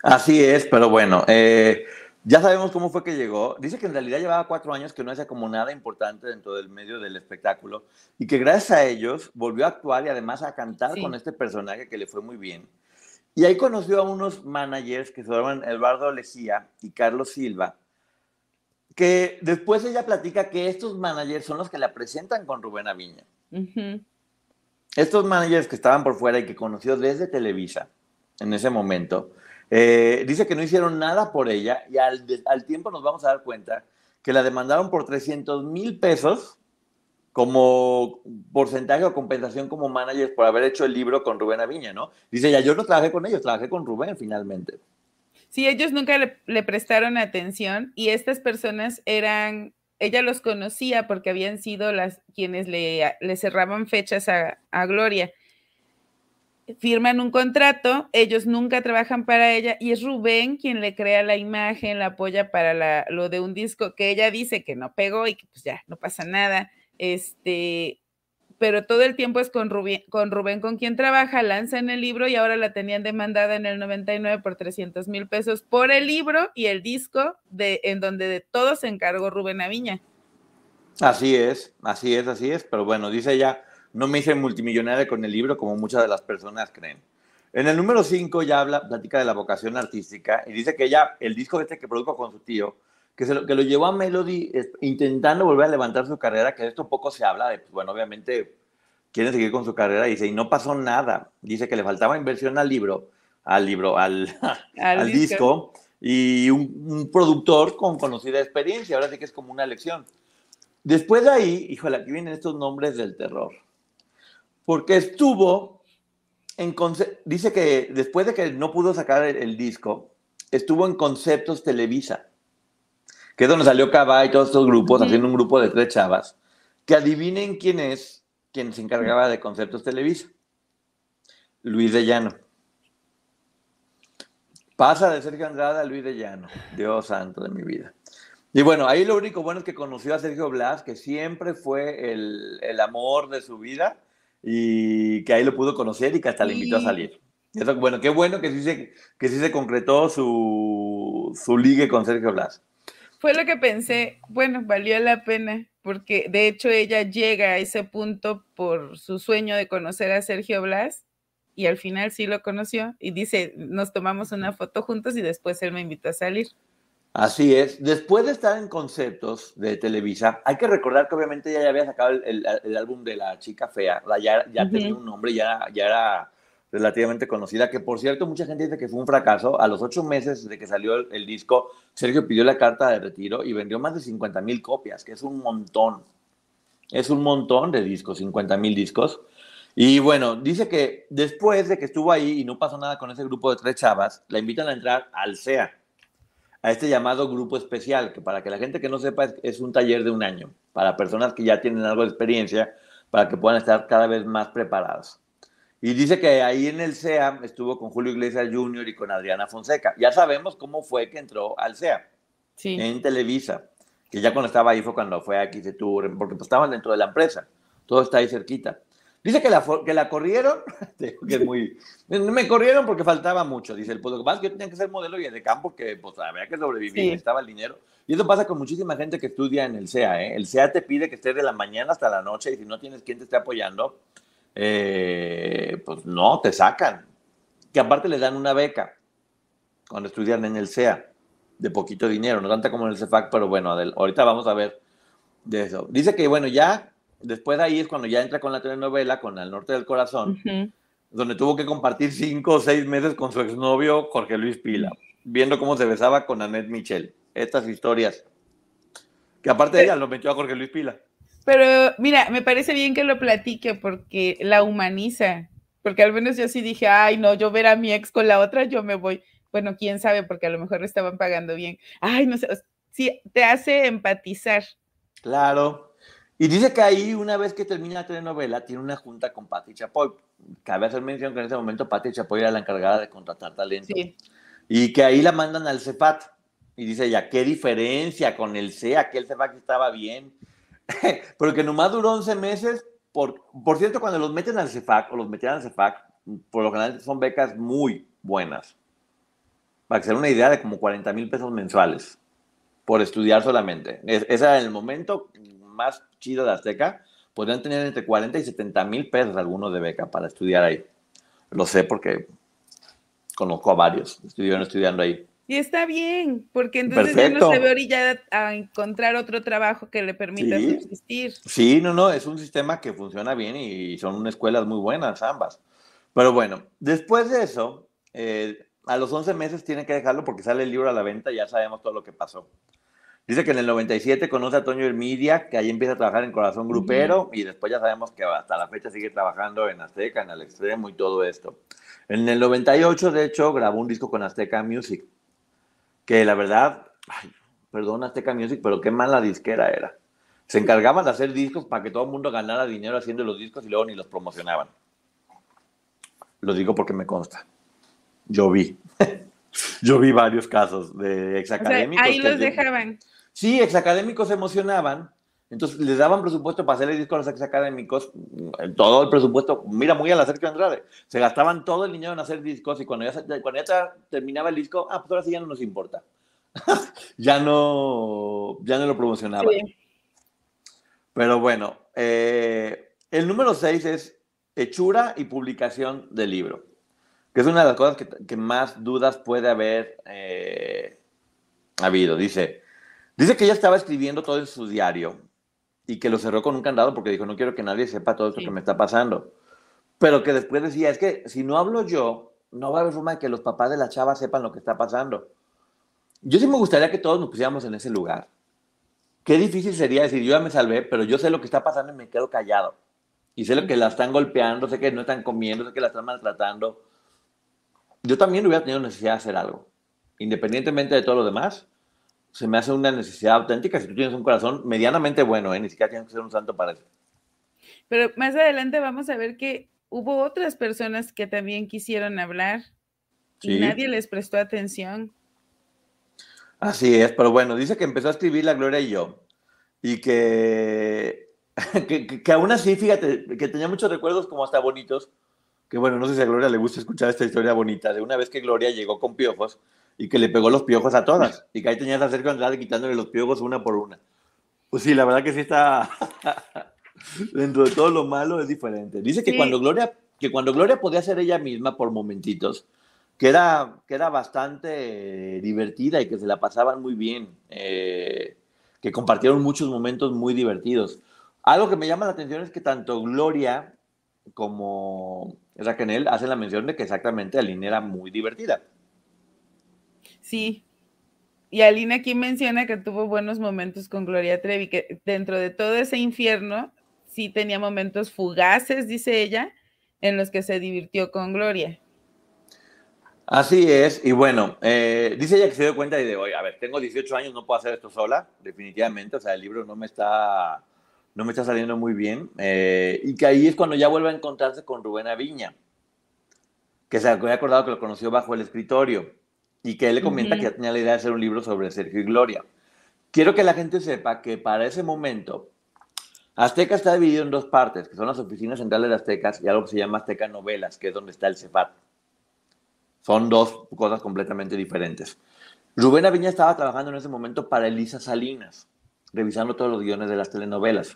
Así es, pero bueno, eh, ya sabemos cómo fue que llegó. Dice que en realidad llevaba cuatro años que no hacía como nada importante dentro del medio del espectáculo y que gracias a ellos volvió a actuar y además a cantar sí. con este personaje que le fue muy bien. Y ahí conoció a unos managers que se llaman Eduardo Lecía y Carlos Silva, que después ella platica que estos managers son los que la presentan con Rubén Aviña. Uh -huh. Estos managers que estaban por fuera y que conoció desde Televisa en ese momento, eh, dice que no hicieron nada por ella y al, al, tiempo nos vamos a dar cuenta que la demandaron por 300 mil pesos como porcentaje o compensación como managers por haber hecho el libro con Rubén Aviña, ¿no? Dice ella, yo no trabajé con ellos, trabajé con Rubén finalmente. Sí, ellos nunca le, le, prestaron atención y estas personas eran, ella los conocía porque habían sido las quienes le, le cerraban fechas a, a, Gloria. Firman un contrato, ellos nunca trabajan para ella y es Rubén quien le crea la imagen, la apoya para la, lo de un disco que ella dice que no pegó y que pues ya no pasa nada. Este, pero todo el tiempo es con Rubén, con Rubén, con quien trabaja, lanzan el libro y ahora la tenían demandada en el 99 por 300 mil pesos por el libro y el disco de, en donde de todo se encargó Rubén Aviña. Así es, así es, así es, pero bueno, dice ella, no me hice multimillonaria con el libro como muchas de las personas creen. En el número 5 ya habla, platica de la vocación artística y dice que ella, el disco este que produjo con su tío, que, se lo, que lo llevó a Melody intentando volver a levantar su carrera, que de esto poco se habla, de, pues, bueno, obviamente quieren seguir con su carrera, dice, y no pasó nada. Dice que le faltaba inversión al libro, al libro, al, al, disco. y un, productor con conocida experiencia. Ahora sí que es como una lección. Después de ahí, híjole, aquí vienen estos nombres del terror. Porque estuvo en. Dice que después de que no pudo sacar el, disco, estuvo en Conceptos Televisa, que es donde salió Cava y todos estos grupos, haciendo un grupo de tres chavas, que adivinen quién es quien se encargaba de Conceptos Televisa. Luis de Llano. Pasa de Sergio Andrade a Luis de Llano. Dios santo de mi vida. Y bueno, ahí lo único bueno es que conoció a Sergio Blas, que siempre fue el, amor de su vida y que ahí lo pudo conocer y que hasta le invitó a salir. Eso, bueno, qué bueno que sí se, que sí se concretó su, su ligue con Sergio Blas. Fue lo que pensé, bueno, valió la pena, porque de hecho ella llega a ese punto por su sueño de conocer a Sergio Blas y al final sí lo conoció y dice, nos tomamos una foto juntos y después él me invitó a salir. Así es. Después de estar en conceptos de Televisa, hay que recordar que obviamente ella ya había sacado el, álbum de La Chica Fea, ya, ya tenía un nombre, ya, ya era relativamente conocida, que por cierto mucha gente dice que fue un fracaso. A los ocho meses de que salió el, disco, Sergio pidió la carta de retiro y vendió más de 50 mil copias, que es un montón. Es un montón de discos, 50 mil discos. Y bueno, dice que después de que estuvo ahí y no pasó nada con ese grupo de tres chavas, la invitan a entrar al SEA, a este llamado grupo especial, que para que la gente que no sepa es, un taller de un año, para personas que ya tienen algo de experiencia, para que puedan estar cada vez más preparados. Y dice que ahí en el SEA estuvo con Julio Iglesias Jr. y con Adriana Fonseca. Ya sabemos cómo fue que entró al SEA, en Televisa, que ya cuando estaba ahí fue cuando fue a XT Tour, porque pues estaban dentro de la empresa, todo está ahí cerquita. Dice que la, que la corrieron, que es muy... Me corrieron porque faltaba mucho, dice el pueblo. Más que yo tenía que ser modelo y de campo que pues había que sobrevivir, estaba el dinero. Y eso pasa con muchísima gente que estudia en el SEA. ¿eh? El SEA te pide que estés de la mañana hasta la noche y si no tienes quien te esté apoyando, eh, pues no, te sacan. Que aparte les dan una beca cuando estudian en el SEA, de poquito dinero, no tanta como en el CEFAC, pero bueno, ahorita vamos a ver de eso. Dice que bueno, ya después de ahí es cuando ya entra con la telenovela, con El Norte del Corazón, donde tuvo que compartir cinco o seis meses con su exnovio Jorge Luis Pila, viendo cómo se besaba con Annette Michel. Estas historias. Que aparte de ella lo metió a Jorge Luis Pila. Pero mira, me parece bien que lo platique porque la humaniza. Porque al menos yo sí dije, ay, no, yo ver a mi ex con la otra, yo me voy. Bueno, quién sabe, porque a lo mejor le estaban pagando bien. Ay, no sé, sí, te hace empatizar. Claro. Y dice que ahí, una vez que termina la telenovela, tiene una junta con Patti Chapoy. Cabe hacer mención que en ese momento Patti Chapoy era la encargada de contratar talento. Y que ahí la mandan al CEPAT. Y dice ya, ¿qué diferencia con el CEA? Que el CEPAT estaba bien. Pero que nomás duró 11 meses. Por, por cierto, cuando los meten al CEFAC o los metían al CEFAC, por lo general son becas muy buenas. Para que se den una idea de como 40 mil pesos mensuales por estudiar solamente. ese era el momento más chido de Azteca, podrían tener entre 40 y 70 mil pesos algunos de beca para estudiar ahí. Lo sé porque conozco a varios, estuvieron estudiando ahí. Y está bien, porque entonces ya no se ve orillada a encontrar otro trabajo que le permita subsistir. Sí, no, no, es un sistema que funciona bien y son escuelas muy buenas ambas. Pero bueno, después de eso, eh, a los 11 meses tiene que dejarlo porque sale el libro a la venta y ya sabemos todo lo que pasó. Dice que en el 97 conoce a Toño Hermidia, que ahí empieza a trabajar en Corazón Grupero y después ya sabemos que hasta la fecha sigue trabajando en Azteca, en el extremo y todo esto. En el 98, de hecho, grabó un disco con Azteca Music, que la verdad, perdón Azteca Music, pero qué mala disquera era. Se encargaban de hacer discos para que todo el mundo ganara dinero haciendo los discos y luego ni los promocionaban. Lo digo porque me consta. Yo vi. Yo vi varios casos de exacadémicos. ahí los dejaban. Sí, exacadémicos se emocionaban, entonces les daban presupuesto para hacer el disco a los exacadémicos, mm, todo el presupuesto, mira muy a la Sergio Andrade, se gastaban todo el dinero en hacer discos y cuando ya, cuando ya terminaba el disco, ah, pues ahora sí ya no nos importa. ya, no, ya no lo promocionaban. Pero bueno, eh, el número 6 es hechura y publicación del libro, que es una de las cosas que, más dudas puede haber eh, habido. Dice, Dice que ella estaba escribiendo todo en su diario y que lo cerró con un candado porque dijo, no quiero que nadie sepa todo esto que me está pasando. Pero que después decía, es que si no hablo yo, no va a haber forma de que los papás de la chava sepan lo que está pasando. Yo sí me gustaría que todos nos pusiéramos en ese lugar. Qué difícil sería decir, yo ya me salvé, pero yo sé lo que está pasando y me quedo callado. Y sé lo que la están golpeando, sé que no están comiendo, sé que la están maltratando. Yo también hubiera tenido necesidad de hacer algo. Independientemente de todo lo demás, se me hace una necesidad auténtica si tú tienes un corazón medianamente bueno, ¿eh? ni siquiera tienes que ser un santo para eso. Pero más adelante vamos a ver que hubo otras personas que también quisieron hablar y nadie les prestó atención. Así es, pero bueno, dice que empezó a escribir la Gloria y yo y que, que, aún así, fíjate, que tenía muchos recuerdos como hasta bonitos, que bueno, no sé si a Gloria le gusta escuchar esta historia bonita, de una vez que Gloria llegó con piojos y que le pegó los piojos a todas y que ahí tenías a Sergio Andrade quitándole los piojos una por una. Pues sí, la verdad que sí está, dentro de todo lo malo es diferente. Dice que, cuando Gloria, que cuando Gloria podía ser ella misma por momentitos, que era, que era bastante divertida y que se la pasaban muy bien, eh, que compartieron muchos momentos muy divertidos. Algo que me llama la atención es que tanto Gloria como Raquel hacen la mención de que exactamente Aline era muy divertida. Sí. Y Aline aquí menciona que tuvo buenos momentos con Gloria Trevi, que dentro de todo ese infierno sí tenía momentos fugaces, dice ella, en los que se divirtió con Gloria. Así es, y bueno, eh, dice ella que se dio cuenta y de, oye, a ver, tengo 18 años, no puedo hacer esto sola, definitivamente, o sea, el libro no me está, no me está saliendo muy bien, eh, y que ahí es cuando ya vuelve a encontrarse con Rubén Aviña, que se había acordado que lo conoció bajo el escritorio, y que él le comenta que ya tenía la idea de hacer un libro sobre Sergio y Gloria. Quiero que la gente sepa que para ese momento Azteca está dividido en dos partes, que son las oficinas centrales de Aztecas y algo que se llama Azteca Novelas, que es donde está el CEPAT. Son dos cosas completamente diferentes. Rubén Aviña estaba trabajando en ese momento para Elisa Salinas, revisando todos los guiones de las telenovelas.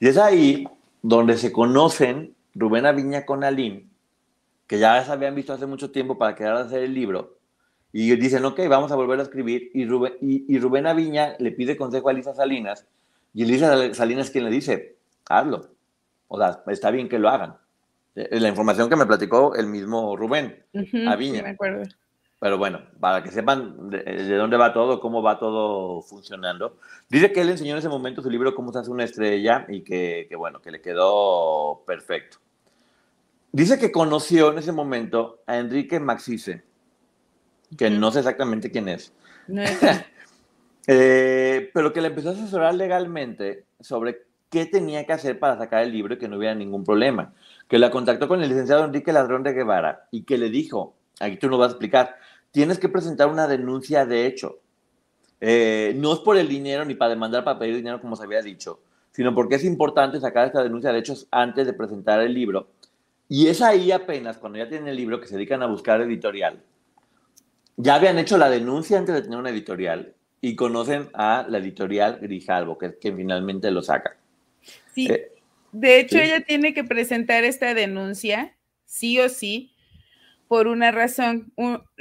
Y es ahí donde se conocen Rubén Aviña con Aline, que ya se habían visto hace mucho tiempo para quedar a hacer el libro, y dicen, ok, vamos a volver a escribir, y Rubén, y, y Rubén Aviña le pide consejo a Elisa Salinas, y Elisa Salinas quien le dice, hazlo. O sea, está bien que lo hagan. Eh, la información que me platicó el mismo Rubén Aviña. me acuerdo. Pero bueno, para que sepan de, dónde va todo, cómo va todo funcionando. Dice que él enseñó en ese momento su libro Cómo se hace una estrella y que, bueno, que le quedó perfecto. Dice que conoció en ese momento a Enrique Maxice, que no sé exactamente quién es. No es Eh, pero que le empezó a asesorar legalmente sobre qué tenía que hacer para sacar el libro y que no hubiera ningún problema. Que la contactó con el licenciado Enrique Ladrón de Guevara y que le dijo, aquí tú nos vas a explicar, tienes que presentar una denuncia de hecho. Eh, no es por el dinero ni para demandar para pedir dinero como se había dicho, sino porque es importante sacar esta denuncia de hechos antes de presentar el libro. Y es ahí apenas, cuando ya tienen el libro, que se dedican a buscar editorial. Ya habían hecho la denuncia antes de tener una editorial y conocen a la editorial Grijalvo, que es quien finalmente lo saca. Sí, eh, de hecho ella tiene que presentar esta denuncia, sí o sí, por una razón.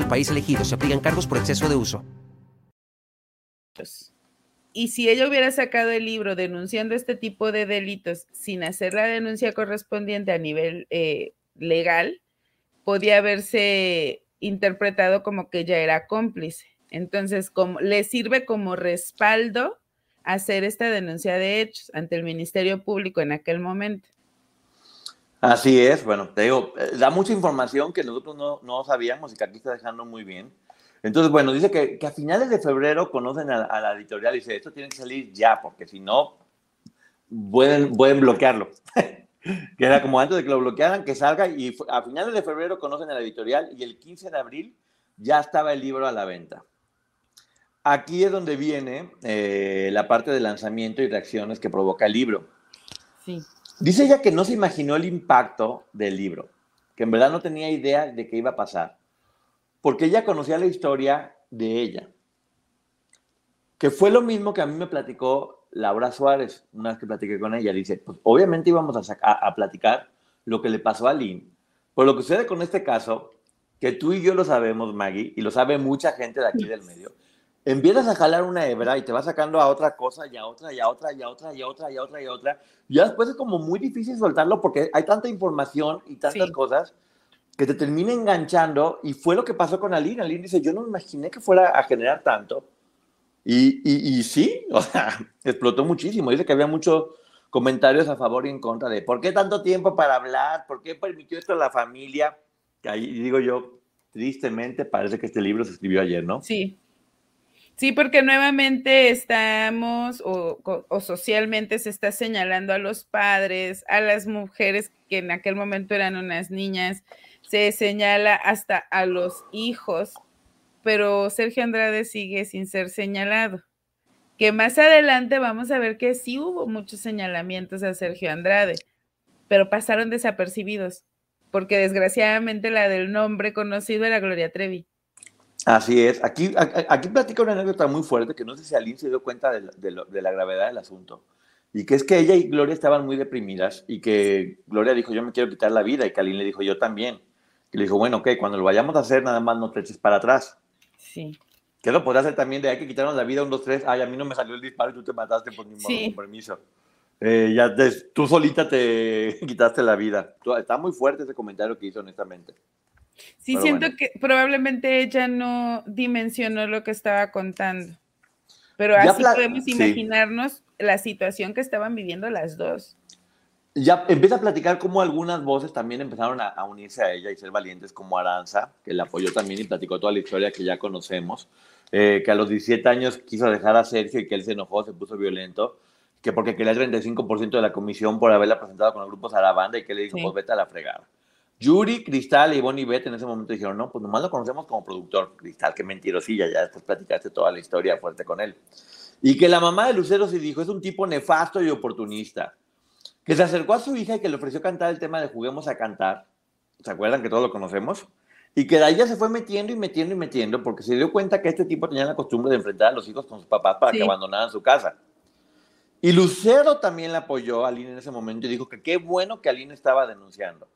al país elegido. Se aplican cargos por exceso de uso. Y si ella hubiera sacado el libro denunciando este tipo de delitos sin hacer la denuncia correspondiente a nivel eh, legal, podía haberse interpretado como que ella era cómplice. Entonces, como, le sirve como respaldo hacer esta denuncia de hechos ante el Ministerio Público en aquel momento. Así es, bueno, te digo, eh, da mucha información que nosotros no, no sabíamos y que aquí está dejando muy bien. Entonces, bueno, dice que, que a finales de febrero conocen a, la editorial y dice, esto tiene que salir ya, porque si no, pueden, pueden bloquearlo. que era como antes de que lo bloquearan, que salga y a finales de febrero conocen a la editorial y el 15 de abril ya estaba el libro a la venta. aquí es donde viene eh, la parte de lanzamiento y reacciones que provoca el libro. Sí. Dice ella que no se imaginó el impacto del libro, que en verdad no tenía idea de qué iba a pasar, porque ella conocía la historia de ella, que fue lo mismo que a mí me platicó Laura Suárez, una vez que platiqué con ella, dice, pues obviamente íbamos a, platicar lo que le pasó a Lynn, pero lo que sucede con este caso, que tú y yo lo sabemos, Maggie, y lo sabe mucha gente de aquí del medio, empiezas a jalar una hebra y te vas sacando a otra cosa y a otra y a otra y a otra y a otra y a otra y a otra. Y ya después es como muy difícil soltarlo porque hay tanta información y tantas cosas que te termina enganchando y fue lo que pasó con Aline. Aline dice, yo no me imaginé que fuera a generar tanto. Y, y, y sí, o sea, explotó muchísimo. Dice que había muchos comentarios a favor y en contra de, ¿por qué tanto tiempo para hablar? ¿Por qué permitió esto a la familia? Que ahí digo yo, tristemente, parece que este libro se escribió ayer, ¿no? Sí, Sí, porque nuevamente estamos o, socialmente se está señalando a los padres, a las mujeres que en aquel momento eran unas niñas, se señala hasta a los hijos, pero Sergio Andrade sigue sin ser señalado. Que más adelante vamos a ver que sí hubo muchos señalamientos a Sergio Andrade, pero pasaron desapercibidos, porque desgraciadamente la del nombre conocido era Gloria Trevi. Así es. Aquí, aquí platica una anécdota muy fuerte que no sé si Aline se dio cuenta de, la gravedad del asunto. Y que es que ella y Gloria estaban muy deprimidas y que Gloria dijo, yo me quiero quitar la vida. Y que Aline le dijo, yo también. Y le dijo, bueno, ok, cuando lo vayamos a hacer, nada más no te eches para atrás. Sí. Que lo podría hacer también de hay que quitarnos la vida, un, dos, tres. Ay, a mí no me salió el disparo y tú te mataste por mi sí. permiso. Eh, ya tú solita te quitaste la vida. Está muy fuerte ese comentario que hizo, honestamente. Sí, siento que probablemente ella no dimensionó lo que estaba contando. Pero así podemos imaginarnos la situación que estaban viviendo las dos. Ya empieza a platicar cómo algunas voces también empezaron a, unirse a ella y ser valientes, como Aranza, que la apoyó también y platicó toda la historia que ya conocemos, eh, que a los 17 años quiso dejar a Sergio y que él se enojó, se puso violento, que porque quería el 35% de la comisión por haberla presentado con el grupo Zarabanda y que le dijo, pues vete a la fregada. Yuri, Cristal y Bonnie Beth en ese momento dijeron, no, pues nomás lo conocemos como productor. Cristal, qué mentirosilla, ya después platicaste toda la historia fuerte con él. Y que la mamá de Lucero sí dijo, es un tipo nefasto y oportunista. Que se acercó a su hija y que le ofreció cantar el tema de Juguemos a Cantar. ¿Se acuerdan que todos lo conocemos? Y que de ahí ya se fue metiendo y metiendo y metiendo porque se dio cuenta que este tipo tenía la costumbre de enfrentar a los hijos con sus papás para que abandonaran su casa. Y Lucero también la apoyó a Aline en ese momento y dijo que qué bueno que Aline estaba denunciando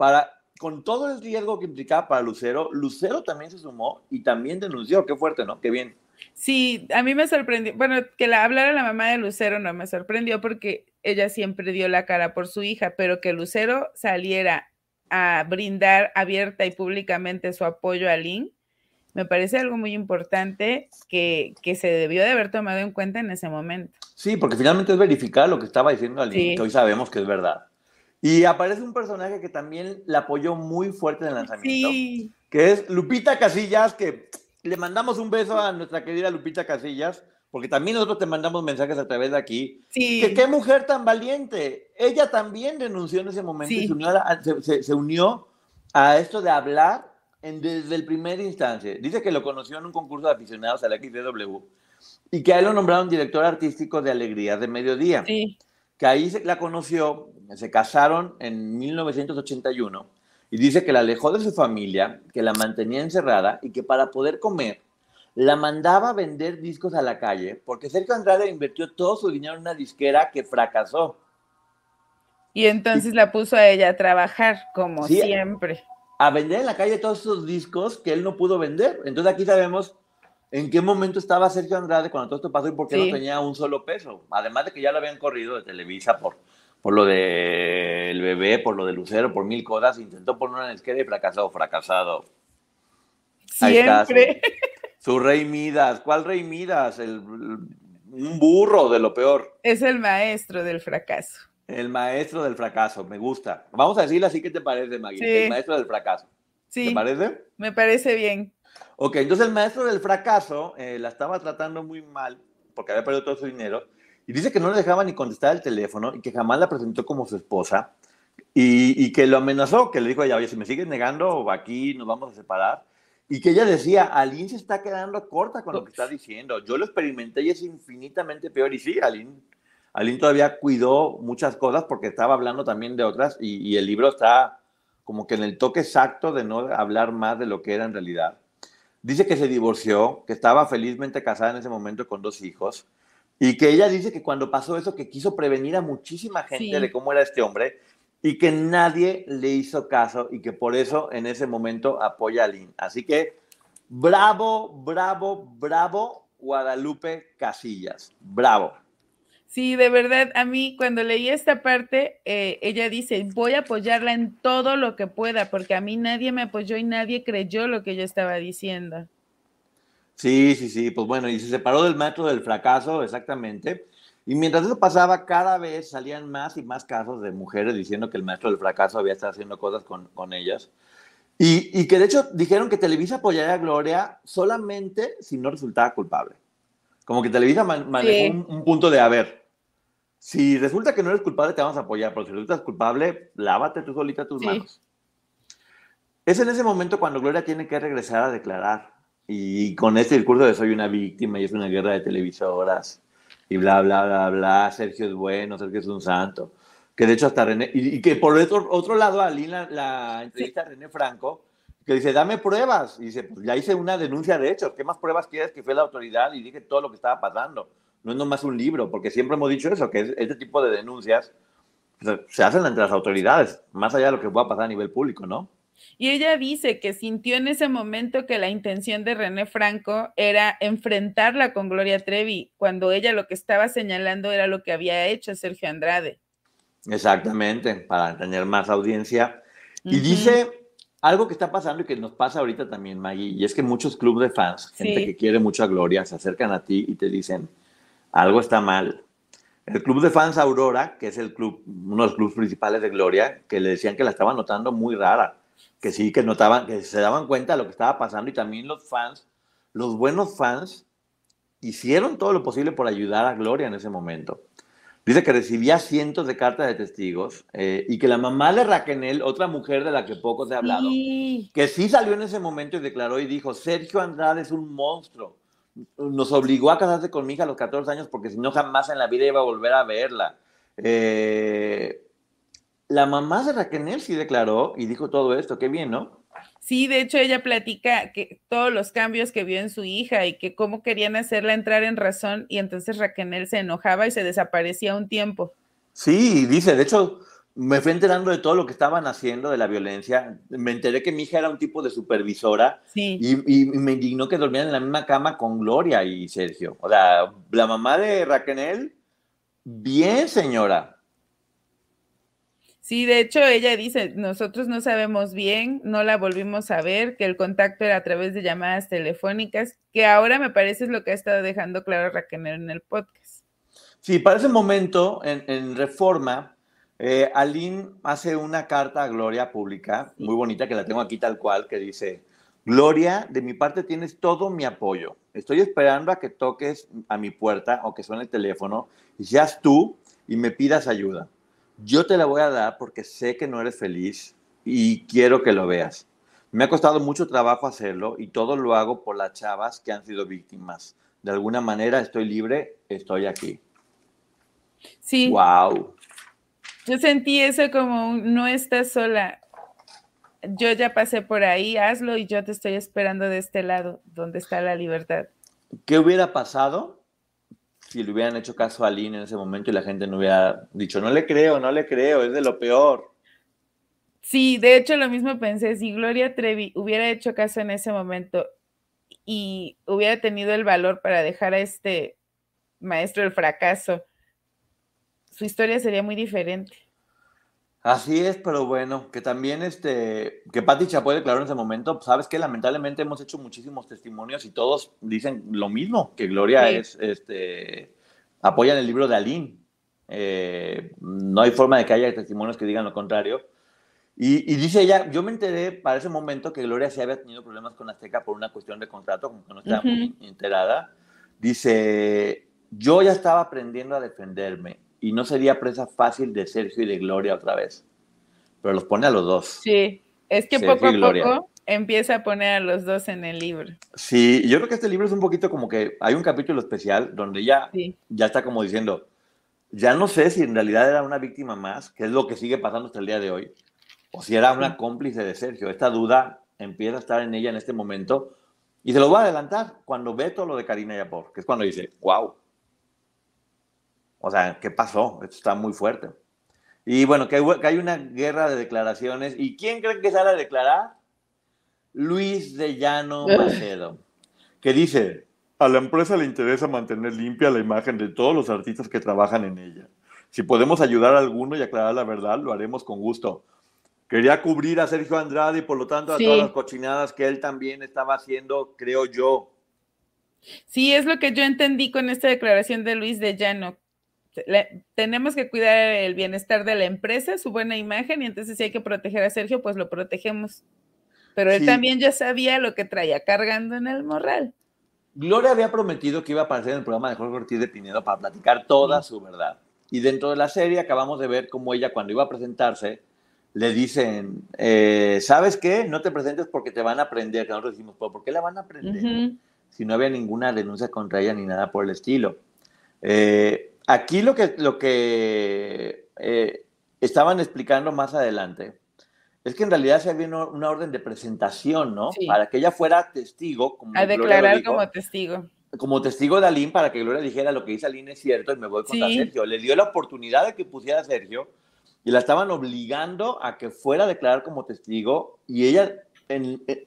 para, con todo el riesgo que implicaba para Lucero, Lucero también se sumó y también denunció. Qué fuerte, ¿no? Qué bien. Sí, a mí me sorprendió. Bueno, que la hablara la mamá de Lucero no me sorprendió porque ella siempre dio la cara por su hija, pero que Lucero saliera a brindar abierta y públicamente su apoyo a Lynn, me parece algo muy importante que, que, se debió de haber tomado en cuenta en ese momento. Sí, porque finalmente es verificar lo que estaba diciendo Aline, que hoy sabemos que es verdad. Y aparece un personaje que también la apoyó muy fuerte en el lanzamiento, que es Lupita Casillas, que le mandamos un beso a nuestra querida Lupita Casillas, porque también nosotros te mandamos mensajes a través de aquí. Sí. Que qué mujer tan valiente. Ella también denunció en ese momento y se unió, a, esto de hablar en, desde el primer instante. Dice que lo conoció en un concurso de aficionados a la XDW y que a él lo nombraron director artístico de Alegría de Mediodía. Sí. Que ahí la conoció se casaron en 1981 y dice que la alejó de su familia, que la mantenía encerrada y que para poder comer la mandaba a vender discos a la calle porque Sergio Andrade invirtió todo su dinero en una disquera que fracasó. Y entonces la puso a ella a trabajar, como siempre. A vender en la calle todos esos discos que él no pudo vender. Entonces aquí sabemos en qué momento estaba Sergio Andrade cuando todo esto pasó y por qué no tenía un solo peso. Además de que ya lo habían corrido de Televisa por por lo del bebé, por lo de Lucero, por mil cosas, intentó poner una esquina y fracasado, fracasado. Siempre. su, rey Midas. ¿Cuál rey Midas? El, un burro de lo peor. Es el maestro del fracaso. El maestro del fracaso, me gusta. Vamos a decirle así, ¿qué te parece, Maggie? El maestro del fracaso. Sí. ¿Te parece? Me parece bien. Ok, entonces el maestro del fracaso eh, la estaba tratando muy mal porque había perdido todo su dinero y dice que no le dejaba ni contestar el teléfono y que jamás la presentó como su esposa y, que lo amenazó, que le dijo, ya, oye, si me sigues negando, aquí nos vamos a separar. y que ella decía, Aline se está quedando corta con lo que está diciendo. Yo lo experimenté y es infinitamente peor. Y sí, Aline, Aline todavía cuidó muchas cosas porque estaba hablando también de otras y, el libro está como que en el toque exacto de no hablar más de lo que era en realidad. Dice que se divorció, que estaba felizmente casada en ese momento con dos hijos y que ella dice que cuando pasó eso, que quiso prevenir a muchísima gente Sí. de cómo era este hombre y que nadie le hizo caso y que por eso en ese momento apoya a Lynn. Así que bravo, bravo, bravo Guadalupe Casillas. Bravo. Sí, de verdad, a mí cuando leí esta parte, eh, ella dice, voy a apoyarla en todo lo que pueda, porque a mí nadie me apoyó y nadie creyó lo que yo estaba diciendo. Sí, sí, sí, pues bueno, y se separó del maestro del fracaso, exactamente. Y mientras eso pasaba, cada vez salían más y más casos de mujeres diciendo que el maestro del fracaso había estado haciendo cosas con, con ellas. Y, y que de hecho dijeron que Televisa apoyaría a Gloria solamente si no resultaba culpable. Como que Televisa man- manejó Sí. un, un punto de, a ver, si resulta que no eres culpable, te vamos a apoyar, pero si resultas culpable, lávate tú solita tus Sí. manos. Es en ese momento cuando Gloria tiene que regresar a declarar. Y con este discurso de soy una víctima y es una guerra de televisoras y bla, bla, bla, bla, Sergio es bueno, Sergio es un santo. Que de hecho hasta René, y, y que por otro, otro lado, Ali la, la entrevista a René Franco, que dice, dame pruebas. Y dice, pues ya hice una denuncia de hechos, ¿qué más pruebas quieres que fue la autoridad? Y dije todo lo que estaba pasando. No es nomás un libro, porque siempre hemos dicho eso, que es- este tipo de denuncias pues, se hacen entre las autoridades, más allá de lo que pueda pasar a nivel público, ¿no? Y ella dice que sintió en ese momento que la intención de René Franco era enfrentarla con Gloria Trevi, cuando ella lo que estaba señalando era lo que había hecho Sergio Andrade. Exactamente, para tener más audiencia. Y dice algo que está pasando y que nos pasa ahorita también, Maggie, y es que muchos clubes de fans, gente Sí. que quiere mucho a Gloria, se acercan a ti y te dicen, algo está mal. El club de fans Aurora, que es el club, uno de los clubes principales de Gloria, que le decían que la estaban notando muy rara, que sí, que notaban, que se daban cuenta de lo que estaba pasando y también los fans, los buenos fans, hicieron todo lo posible por ayudar a Gloria en ese momento. Dice que recibía cientos de cartas de testigos eh, y que la mamá de Raquel, otra mujer de la que poco se ha hablado, Sí. que sí salió en ese momento y declaró y dijo, Sergio Andrade es un monstruo. Nos obligó a casarse con mi hija a los 14 años porque si no jamás en la vida iba a volver a verla. Eh, la mamá de Raquel sí declaró y dijo todo esto. Qué bien, ¿no? Sí, de hecho ella platica que todos los cambios que vio en su hija y que cómo querían hacerla entrar en razón y entonces Raquel se enojaba y se desaparecía un tiempo. Sí, dice, de hecho, me fui enterando de todo lo que estaban haciendo de la violencia. Me enteré que mi hija era un tipo de supervisora Sí. y, y me indignó que dormían en la misma cama con Gloria y Sergio. O sea, la mamá de Raquel, bien señora. Sí, de hecho ella dice, nosotros no sabemos bien, no la volvimos a ver, que el contacto era a través de llamadas telefónicas, que ahora me parece es lo que ha estado dejando claro Raquel en el podcast. Sí, para ese momento, en, en Reforma, eh, Aline hace una carta a Gloria pública, muy bonita, que la tengo aquí tal cual, que dice, Gloria, de mi parte tienes todo mi apoyo. Estoy esperando a que toques a mi puerta o que suene el teléfono y seas tú y me pidas ayuda. Yo te la voy a dar porque sé que no eres feliz y quiero que lo veas. Me ha costado mucho trabajo hacerlo y todo lo hago por las chavas que han sido víctimas. De alguna manera estoy libre, estoy aquí. Sí, Wow. yo sentí eso como un, no estás sola. Yo ya pasé por ahí, hazlo y yo te estoy esperando de este lado, donde está la libertad. ¿Qué hubiera pasado si le hubieran hecho caso a Aline en ese momento y la gente no hubiera dicho, no le creo, no le creo, es de lo peor? Sí, de hecho lo mismo pensé, si Gloria Trevi hubiera hecho caso en ese momento y hubiera tenido el valor para dejar a este maestro del fracaso, su historia sería muy diferente. Así es, pero bueno, que también este, que Pati Chapoy declaró en ese momento, pues, sabes que lamentablemente hemos hecho muchísimos testimonios y todos dicen lo mismo, que Gloria Sí. es, este, apoyan el libro de Aline. Eh, no hay forma de que haya testimonios que digan lo contrario. Y, y dice ella, yo me enteré para ese momento que Gloria sí había tenido problemas con Azteca por una cuestión de contrato, como que no estaba muy enterada. Dice, yo ya estaba aprendiendo a defenderme y no sería presa fácil de Sergio y de Gloria otra vez. Pero los pone a los dos. Sí, es que Sergio poco a Gloria. poco empieza a poner a los dos en el libro. Sí, yo creo que este libro es un poquito como que hay un capítulo especial donde ya, ya está como diciendo, ya no sé si en realidad era una víctima más, que es lo que sigue pasando hasta el día de hoy, o si era una cómplice de Sergio. Esta duda empieza a estar en ella en este momento y se lo voy a adelantar cuando ve todo lo de Karina Yapor, que es cuando dice, wow. O sea, ¿qué pasó? Esto está muy fuerte. Y bueno, que hay, una guerra de declaraciones. ¿Y quién cree que sale a declarar? Luis de Llano Macedo, que dice, a la empresa le interesa mantener limpia la imagen de todos los artistas que trabajan en ella. Si podemos ayudar a alguno y aclarar la verdad, lo haremos con gusto. Quería cubrir a Sergio Andrade y por lo tanto a todas las cochinadas que él también estaba haciendo, creo yo. Sí, es lo que yo entendí con esta declaración de Luis de Llano. Tenemos que cuidar el bienestar de la empresa, su buena imagen, y entonces si hay que proteger a Sergio, pues lo protegemos. Pero él también ya sabía lo que traía cargando en el morral. Gloria había prometido que iba a aparecer en el programa de Jorge Ortiz de Pinedo para platicar toda su verdad. Y dentro de la serie acabamos de ver cómo ella, cuando iba a presentarse, le dicen, eh, ¿sabes qué? No te presentes porque te van a prender. Que nosotros decimos, ¿por qué la van a prender? Si no había ninguna denuncia contra ella ni nada por el estilo. Eh, aquí lo que, lo que eh, estaban explicando más adelante es que en realidad se había una, orden de presentación, ¿no? Para que ella fuera testigo. Como a declarar como testigo. Como testigo de Aline, para que Gloria dijera lo que dice Aline es cierto y me voy contra Sergio. Le dio la oportunidad de que pusiera a Sergio y la estaban obligando a que fuera a declarar como testigo y ella en, en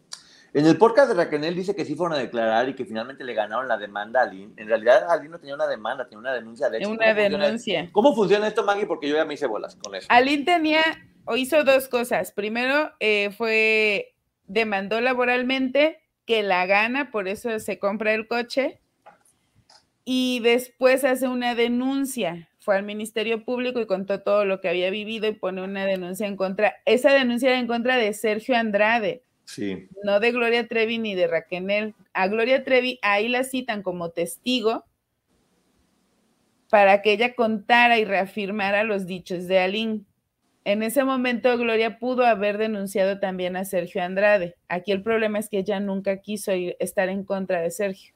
el podcast de Raquel dice que sí fueron a declarar y que finalmente le ganaron la demanda a Aline. En realidad Aline no tenía una demanda, tenía una denuncia de hecho. Una denuncia. ¿Cómo funciona esto, Maggie? Porque yo ya me hice bolas con eso. Aline tenía o hizo dos cosas. Primero, eh, fue, demandó laboralmente que la gana, por eso se compra el coche. Y después hace una denuncia. Fue al Ministerio Público y contó todo lo que había vivido y pone una denuncia en contra. Esa denuncia era en contra de Sergio Andrade. Sí. No de Gloria Trevi ni de Raquel. A Gloria Trevi ahí la citan como testigo para que ella contara y reafirmara los dichos de Aline. En ese momento, Gloria pudo haber denunciado también a Sergio Andrade. Aquí el problema es que ella nunca quiso estar en contra de Sergio.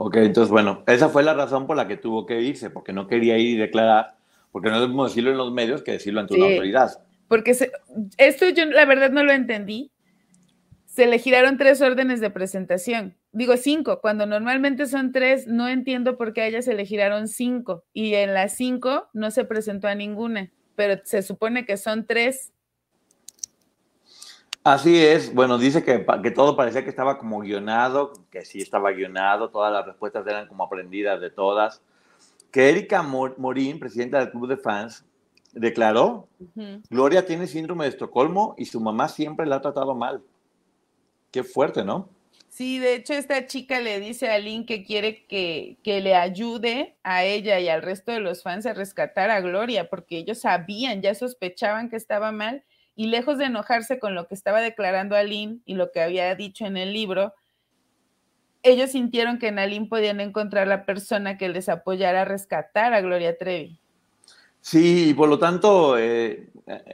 Ok, entonces bueno, esa fue la razón por la que tuvo que irse, porque no quería ir y declarar, porque no debemos decirlo en los medios que decirlo ante una autoridad. Porque esto yo la verdad no lo entendí. Se le giraron tres órdenes de presentación. Digo cinco, cuando normalmente son tres, no entiendo por qué a ella se le giraron cinco. Y en las cinco no se presentó a ninguna, pero se supone que son tres. Así es, bueno, dice que, que, todo parecía que estaba como guionado, que sí estaba guionado, todas las respuestas eran como aprendidas de todas. Que Erika Morín, presidenta del club de fans, declaró, Gloria tiene síndrome de Estocolmo y su mamá siempre la ha tratado mal. Qué fuerte, ¿no? Sí, de hecho esta chica le dice a Lynn que quiere que, que, le ayude a ella y al resto de los fans a rescatar a Gloria, porque ellos sabían, ya sospechaban que estaba mal y lejos de enojarse con lo que estaba declarando Aline y lo que había dicho en el libro, ellos sintieron que en Aline podían encontrar la persona que les apoyara a rescatar a Gloria Trevi. Sí, y por lo tanto, eh,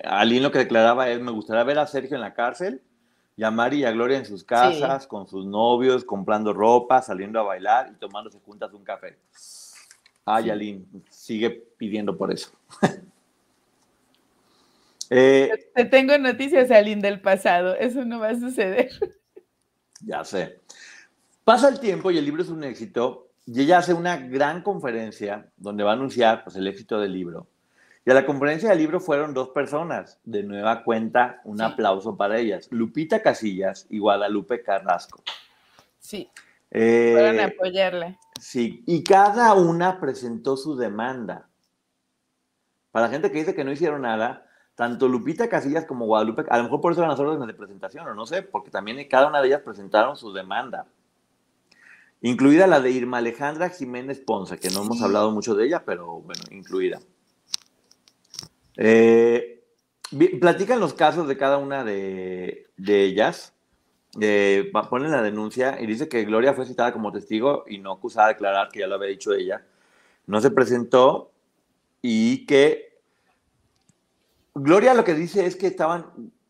Aline lo que declaraba es, me gustaría ver a Sergio en la cárcel, y a Mari y a Gloria en sus casas, con sus novios, comprando ropa, saliendo a bailar y tomándose juntas un café. Ay, Aline, sigue pidiendo por eso. Eh, Te tengo noticias, Aline, del pasado. Eso no va a suceder. Ya sé. Pasa el tiempo y el libro es un éxito. Y ella hace una gran conferencia donde va a anunciar pues, el éxito del libro. Y a la conferencia del libro fueron dos personas. De nueva cuenta, un aplauso para ellas. Lupita Casillas y Guadalupe Carrasco. Sí. Eh, a apoyarla. Sí. Y cada una presentó su demanda. Para la gente que dice que no hicieron nada, tanto Lupita Casillas como Guadalupe, a lo mejor por eso eran las órdenes de presentación, o no sé, porque también cada una de ellas presentaron su demanda, incluida la de Irma Alejandra Jiménez Ponce, que no hemos hablado mucho de ella, pero bueno, incluida. Eh, platican los casos de cada una de, ellas, eh, ponen la denuncia y dice que Gloria fue citada como testigo y no acusada de declarar, que ya lo había dicho ella, no se presentó y que Gloria lo que dice es que estaban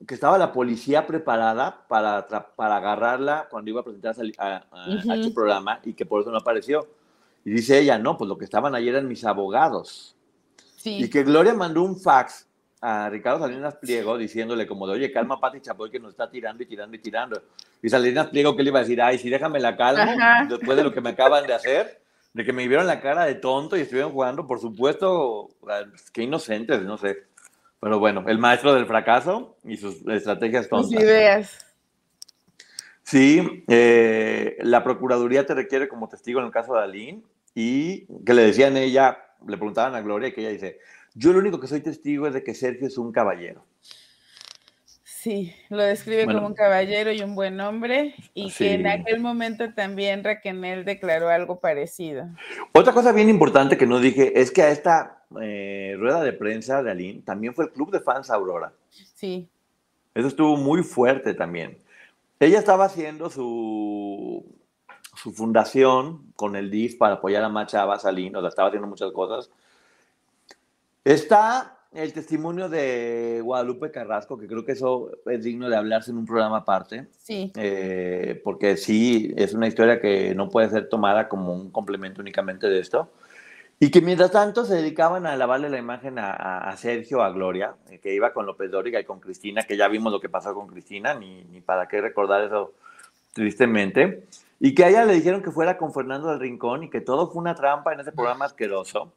que estaba la policía preparada para, para agarrarla cuando iba a presentarse a, a, su programa y que por eso no apareció. Y dice ella, no, pues lo que estaban ayer eran mis abogados. Y que Gloria mandó un fax a Ricardo Salinas Pliego diciéndole como de, oye, calma Pati Chapoy que nos está tirando y tirando y tirando. Y Salinas Pliego que le iba a decir, ay, sí, déjame la calma después de lo que me acaban de hacer, de que me vieron la cara de tonto y estuvieron jugando, por supuesto, qué inocentes, no sé. Pero bueno, el maestro del fracaso y sus estrategias tontas. Sus ideas. Sí, eh, la Procuraduría te requiere como testigo en el caso de Aline y que le decían ella, le preguntaban a Gloria que ella dice, yo lo único que soy testigo es de que Sergio es un caballero. Sí, lo describe como un caballero y un buen hombre, y que en aquel momento también Raquel declaró algo parecido. Otra cosa bien importante que no dije es que a esta eh, rueda de prensa de Aline también fue el club de fans Aurora. Sí. Eso estuvo muy fuerte también. Ella estaba haciendo su, su fundación con el DIF para apoyar a Macha Aline, o sea, estaba haciendo muchas cosas. Está el testimonio de Guadalupe Carrasco, que creo que eso es digno de hablarse en un programa aparte. Sí. Eh, porque sí, es una historia que no puede ser tomada como un complemento únicamente de esto. Y que mientras tanto se dedicaban a lavarle la imagen a, Sergio, a Gloria, eh, que iba con López Dóriga y con Cristina, que ya vimos lo que pasó con Cristina, ni, ni para qué recordar eso tristemente. Y que a ella le dijeron que fuera con Fernando del Rincón y que todo fue una trampa en ese programa asqueroso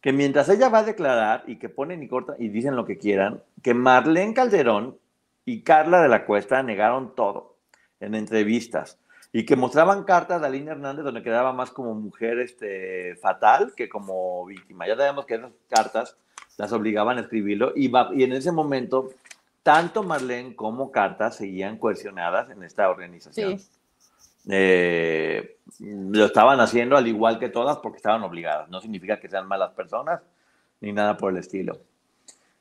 que mientras ella va a declarar y que ponen y cortan y dicen lo que quieran, que Marlene Calderón y Carla de la Cuesta negaron todo en entrevistas y que mostraban cartas de Aline Hernández donde quedaba más como mujer este, fatal que como víctima. Ya sabemos que esas cartas las obligaban a escribirlo y, y en ese momento tanto Marlene como Carta seguían cohesionadas en esta organización. Sí. Eh, lo estaban haciendo al igual que todas porque estaban obligadas. No significa que sean malas personas ni nada por el estilo.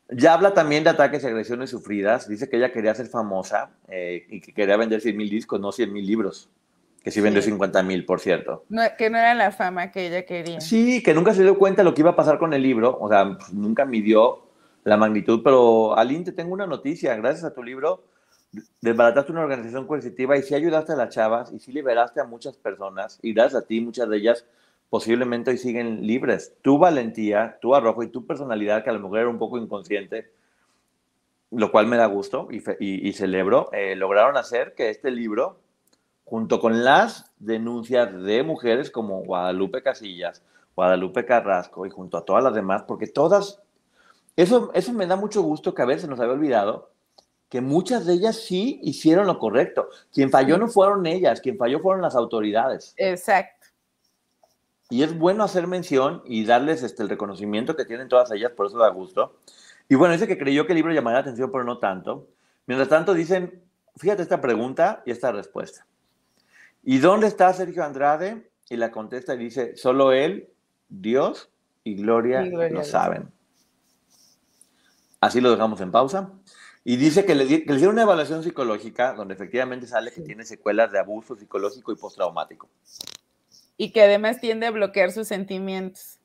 Ya habla también de ataques y agresiones sufridas. Dice que ella quería ser famosa eh, y que quería vender 100 mil discos, no 100 mil libros. Que sí, vendió 50 mil, por cierto. que no era la fama que ella quería. Sí, que nunca se dio cuenta de lo que iba a pasar con el libro. O sea, nunca midió la magnitud. Pero, Aline, te tengo una noticia. Gracias a tu libro, desbarataste una organización coercitiva y sí ayudaste a las chavas y sí liberaste a muchas personas y gracias a ti muchas de ellas posiblemente hoy siguen libres. Tu valentía, tu arrojo y tu personalidad, que a lo mejor era un poco inconsciente, lo cual me da gusto y, celebro, eh, lograron hacer que este libro, junto con las denuncias de mujeres como Guadalupe Casillas, Guadalupe Carrasco y junto a todas las demás, porque todas, eso, eso me da mucho gusto que a veces nos había olvidado, que muchas de ellas sí hicieron lo correcto. Quien falló no fueron ellas, quien falló fueron las autoridades. Exacto. Y es bueno hacer mención y darles este, el reconocimiento que tienen todas ellas, por eso da gusto. Y bueno, dice que creyó que el libro llamaría la atención, pero no tanto. Mientras tanto, dicen, fíjate esta pregunta y esta respuesta. ¿Y dónde está Sergio Andrade? Y la contesta y dice, solo él, Dios y Gloria, lo saben. Así lo dejamos en pausa. Y dice que le, hicieron una evaluación psicológica donde efectivamente sale que tiene secuelas de abuso psicológico y postraumático. Y que además tiende a bloquear sus sentimientos.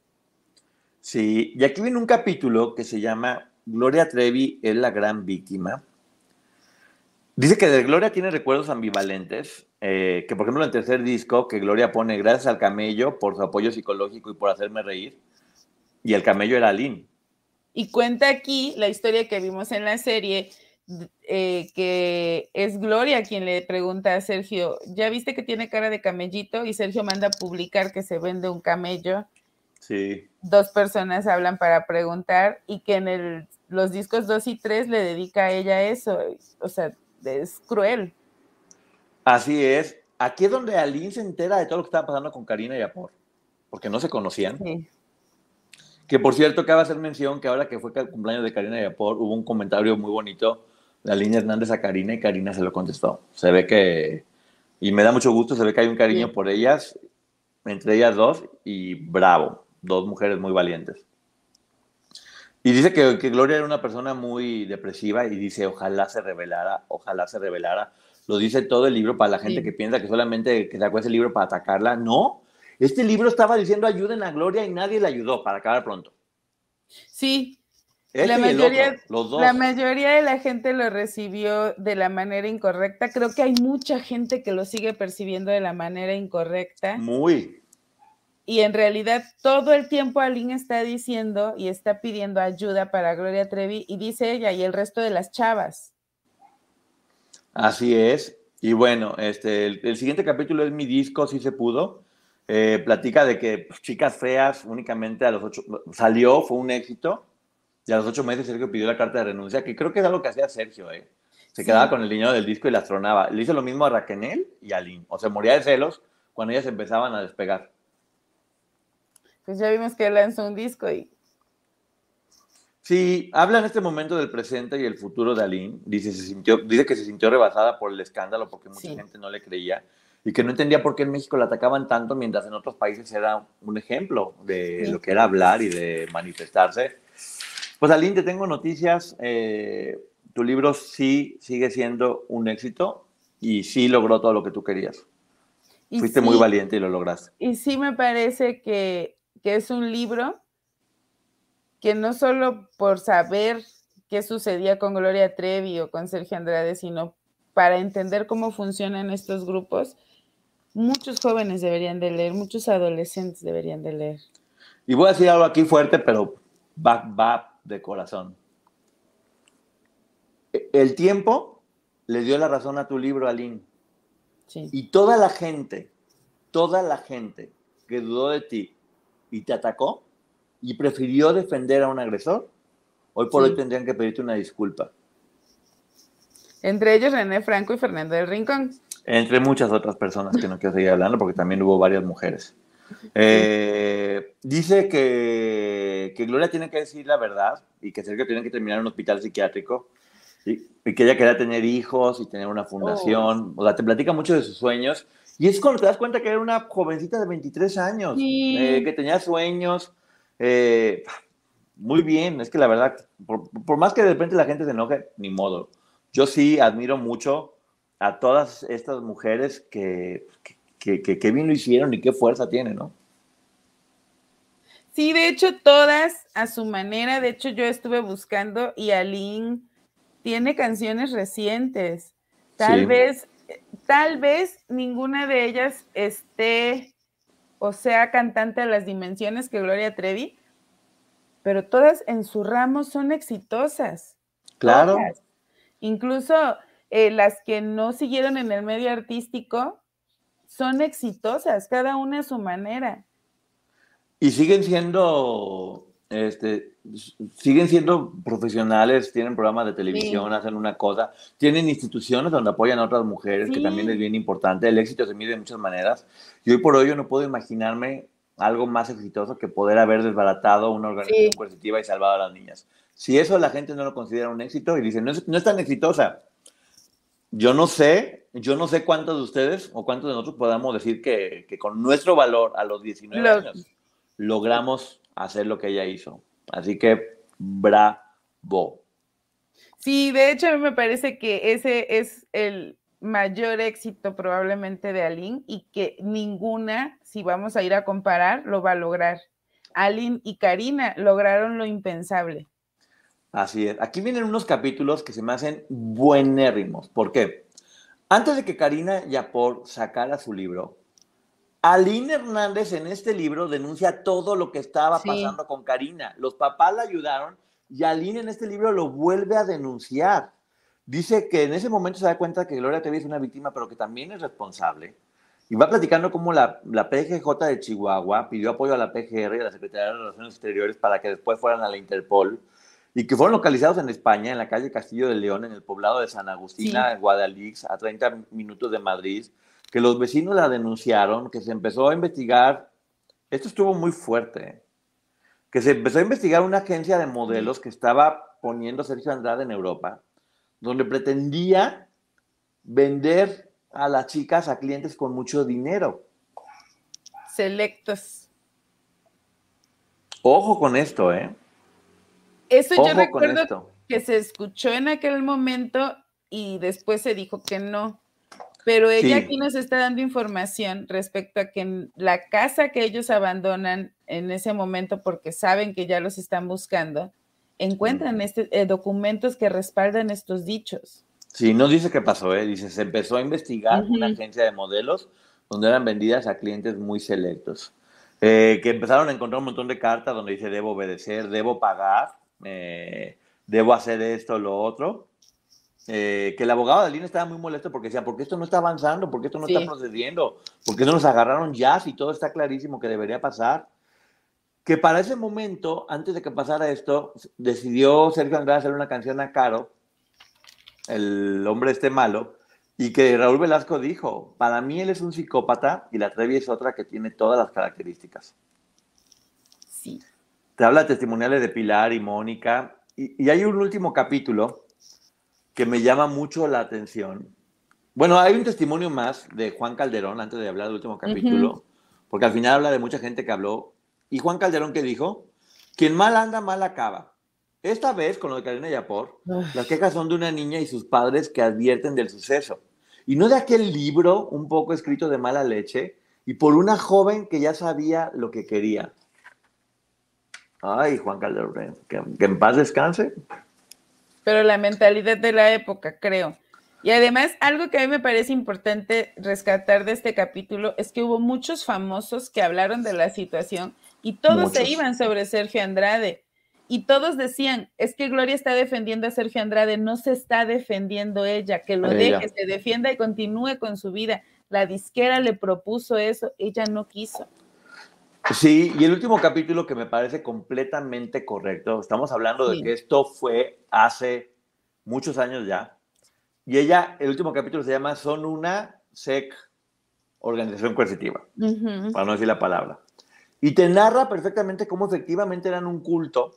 Sí, y aquí viene un capítulo que se llama Gloria Trevi es la gran víctima. Dice que de Gloria tiene recuerdos ambivalentes, eh, que por ejemplo en el tercer disco, que Gloria pone gracias al camello por su apoyo psicológico y por hacerme reír, y el camello era Aline. Y cuenta aquí la historia que vimos en la serie, eh, que es Gloria quien le pregunta a Sergio, ¿ya viste que tiene cara de camellito? Y Sergio manda a publicar que se vende un camello. Sí. Dos personas hablan para preguntar y que en el, los discos 2 y 3 le dedica a ella eso. O sea, es cruel. Así es. Aquí es donde Aline se entera de todo lo que estaba pasando con Karina y Apor, porque no se conocían. Sí Que por cierto, cabe hacer mención que ahora que fue el cumpleaños de Karina Yapor, hubo un comentario muy bonito de Aline Hernández a Karina y Karina se lo contestó. Se ve que, y me da mucho gusto, se ve que hay un cariño por ellas, entre ellas dos, y bravo, dos mujeres muy valientes. Y dice que, que, Gloria era una persona muy depresiva y dice, ojalá se revelara, ojalá se revelara. Lo dice todo el libro para la gente que piensa que solamente que sacó ese libro para atacarla. No, este libro estaba diciendo ayuden a Gloria y nadie le ayudó para acabar pronto. Sí. Este la, mayoría, la mayoría de la gente lo recibió de la manera incorrecta. Creo que hay mucha gente que lo sigue percibiendo de la manera incorrecta. Muy. Y en realidad todo el tiempo Aline está diciendo y está pidiendo ayuda para Gloria Trevi y dice ella y el resto de las chavas. Así es. Y bueno, este, el, el siguiente capítulo es mi disco, si se pudo. Eh, platica de que pues, Chicas Feas únicamente a los ocho, salió, fue un éxito, y a los ocho meses Sergio pidió la carta de renuncia, que creo que es algo que hacía Sergio, ¿eh? Se quedaba con el dinero del disco y la astronaba. Le hizo lo mismo a Raquel y a Lynn. O sea, moría de celos cuando ellas empezaban a despegar. Pues ya vimos que lanzó un disco y... Sí, habla en este momento del presente y el futuro de Aline. Dice, se sintió, dice que se sintió rebasada por el escándalo porque mucha gente no le creía y que no entendía por qué en México la atacaban tanto, mientras en otros países era un ejemplo de lo que era hablar y de manifestarse. Pues Aline, te tengo noticias. Eh, tu libro sí sigue siendo un éxito y sí logró todo lo que tú querías. Fuiste muy valiente y lo lograste. Y sí me parece que, que es un libro que no solo por saber qué sucedía con Gloria Trevi o con Sergio Andrade, sino para entender cómo funcionan estos grupos, muchos jóvenes deberían de leer, muchos adolescentes deberían de leer. Y voy a decir algo aquí fuerte, pero va, va de corazón. E, el tiempo le dio la razón a tu libro, Aline. Sí. Y toda la gente, toda la gente que dudó de ti y te atacó y prefirió defender a un agresor, hoy por hoy tendrían que pedirte una disculpa. Entre ellos René Franco y Fernando del Rincón. Entre muchas otras personas que no quiero seguir hablando porque también hubo varias mujeres. Eh, dice que, que, Gloria tiene que decir la verdad y que Sergio tiene que terminar en un hospital psiquiátrico y, que ella quería tener hijos y tener una fundación. Oh. O sea, te platica mucho de sus sueños. Y es cuando te das cuenta que era una jovencita de 23 años, eh, que tenía sueños. Eh, muy bien, es que la verdad, por, por, más que de repente la gente se enoje, ni modo. Yo sí admiro mucho a todas estas mujeres que, que, bien lo hicieron y qué fuerza tienen, ¿no? Sí, de hecho, todas a su manera. De hecho, yo estuve buscando y Aline tiene canciones recientes. Tal vez, tal vez ninguna de ellas esté o sea cantante a las dimensiones que Gloria Trevi, pero todas en su ramo son exitosas. Claro. Incluso eh, las que no siguieron en el medio artístico son exitosas, cada una a su manera. Y siguen siendo, este, siguen siendo profesionales, tienen programas de televisión, hacen una cosa, tienen instituciones donde apoyan a otras mujeres, que también es bien importante. El éxito se mide de muchas maneras. Y hoy por hoy yo no puedo imaginarme algo más exitoso que poder haber desbaratado una organización coercitiva y salvado a las niñas. Si eso la gente no lo considera un éxito y dice, no es, no es tan exitosa, yo no sé, yo no sé cuántos de ustedes o cuántos de nosotros podamos decir que, con nuestro valor a los 19 años logramos hacer lo que ella hizo. Así que bravo. Sí, de hecho a mí me parece que ese es el mayor éxito probablemente de Aline y que ninguna, si vamos a ir a comparar, lo va a lograr. Aline y Karina lograron lo impensable. Así es. Aquí vienen unos capítulos que se me hacen buenérrimos. ¿Por qué? Antes de que Karina Yapor sacara su libro, Aline Hernández en este libro denuncia todo lo que estaba pasando con Karina. Los papás la ayudaron y Aline en este libro lo vuelve a denunciar. Dice que en ese momento se da cuenta que Gloria TV es una víctima, pero que también es responsable. Y va platicando cómo la, la PGJ de Chihuahua pidió apoyo a la PGR y a la Secretaría de Relaciones Exteriores para que después fueran a la Interpol y que fueron localizados en España, en la calle Castillo de León, en el poblado de San Agustina, en Guadalix, a 30 minutos de Madrid, que los vecinos la denunciaron, que se empezó a investigar. Esto estuvo muy fuerte. que se empezó a investigar una agencia de modelos que estaba poniendo Sergio Andrade en Europa, donde pretendía vender a las chicas a clientes con mucho dinero. Selectos. Ojo con esto, ¿eh? Eso yo recuerdo que se escuchó en aquel momento y después se dijo que no. Pero ella aquí nos está dando información respecto a que la casa que ellos abandonan en ese momento porque saben que ya los están buscando, encuentran este, eh, documentos que respaldan estos dichos. Sí, no dice qué pasó, ¿eh? dice, se empezó a investigar una agencia de modelos donde eran vendidas a clientes muy selectos, eh, que empezaron a encontrar un montón de cartas donde dice, debo obedecer, debo pagar, eh, debo hacer esto, lo otro. Eh, que el abogado de Aline estaba muy molesto porque decía, ¿por qué esto no está avanzando? ¿Por qué esto no está procediendo? ¿Por qué no nos agarraron ya si todo está clarísimo que debería pasar? Que para ese momento, antes de que pasara esto, decidió Sergio Andrade hacer una canción a Caro, el hombre este malo, y que Raúl Velasco dijo, para mí él es un psicópata y la Trevi es otra que tiene todas las características. Sí. Te habla testimoniales de Pilar y Mónica, y hay un último capítulo que me llama mucho la atención. Bueno, hay un testimonio más de Juan Calderón antes de hablar del último capítulo, porque al final habla de mucha gente que habló. Y Juan Calderón que dijo, quien mal anda, mal acaba. Esta vez, con lo de Karina Yapor, las quejas son de una niña y sus padres que advierten del suceso. Y no de aquel libro un poco escrito de mala leche y por una joven que ya sabía lo que quería. Ay, Juan Calderón, que en paz descanse pero la mentalidad de la época, creo. Y además, algo que a mí me parece importante rescatar de este capítulo es que hubo muchos famosos que hablaron de la situación y todos se iban sobre Sergio Andrade. Y todos decían, es que Gloria está defendiendo a Sergio Andrade, no se está defendiendo ella, que lo deje, se defienda y continúe con su vida. La disquera le propuso eso, ella no quiso. Sí, y el último capítulo que me parece completamente correcto, estamos hablando de que esto fue hace muchos años ya, y ella, el último capítulo se llama Son una SEC, organización coercitiva, para no decir la palabra. Y te narra perfectamente cómo efectivamente eran un culto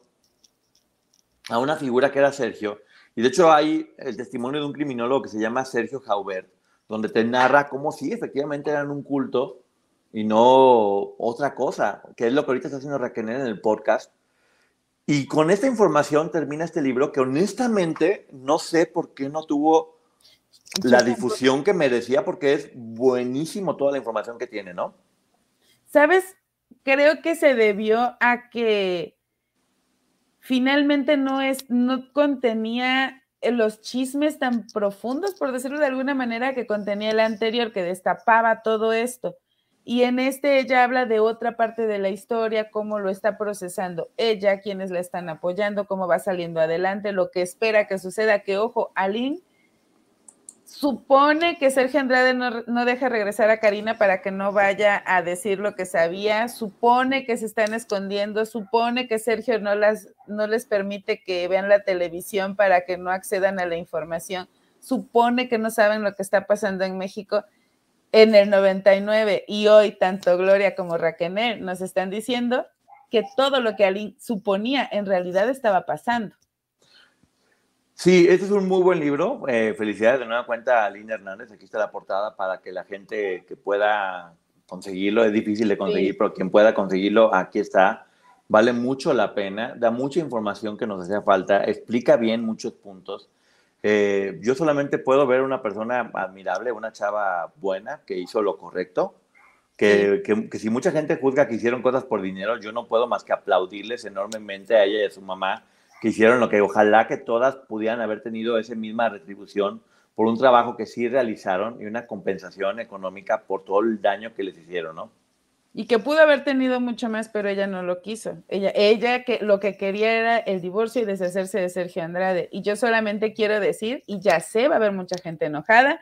a una figura que era Sergio. Y de hecho hay el testimonio de un criminólogo que se llama Sergio Jaubert, donde te narra cómo sí, efectivamente eran un culto y no otra cosa, que es lo que ahorita está haciendo Raquel en el podcast. Y con esta información termina este libro que honestamente no sé por qué no tuvo la difusión que merecía porque es buenísimo toda la información que tiene, ¿no? Sabes, creo que se debió a que finalmente no es no contenía los chismes tan profundos, por decirlo de alguna manera, que contenía el anterior, que destapaba todo esto. Y en este ella habla de otra parte de la historia, cómo lo está procesando ella, quienes la están apoyando, cómo va saliendo adelante, lo que espera que suceda, que ojo, Aline supone que Sergio Andrade no, no, deja regresar a Karina para que no vaya a decir lo que sabía, supone que se están escondiendo, supone que Sergio no, las, no les permite que vean la televisión para que no accedan a la información, supone que no saben lo que está pasando en México en el 99 y hoy tanto Gloria como Raquel nos están diciendo que todo lo que Aline suponía en realidad estaba pasando. Sí, este es un muy buen libro. Eh, felicidades de nueva cuenta a Aline Hernández. Aquí está la portada para que la gente que pueda conseguirlo, es difícil de conseguir, pero quien pueda conseguirlo, aquí está. Vale mucho la pena, da mucha información que nos hacía falta, explica bien muchos puntos. Eh, yo solamente puedo ver una persona admirable, una chava buena que hizo lo correcto, que, que, si mucha gente juzga que hicieron cosas por dinero, yo no puedo más que aplaudirles enormemente a ella y a su mamá que hicieron lo que ojalá que todas pudieran haber tenido esa misma retribución por un trabajo que sí realizaron y una compensación económica por todo el daño que les hicieron, ¿no? Y que pudo haber tenido mucho más, pero ella no lo quiso. Ella, ella que lo que quería era el divorcio y deshacerse de Sergio Andrade. Y yo solamente quiero decir, y ya sé, va a haber mucha gente enojada,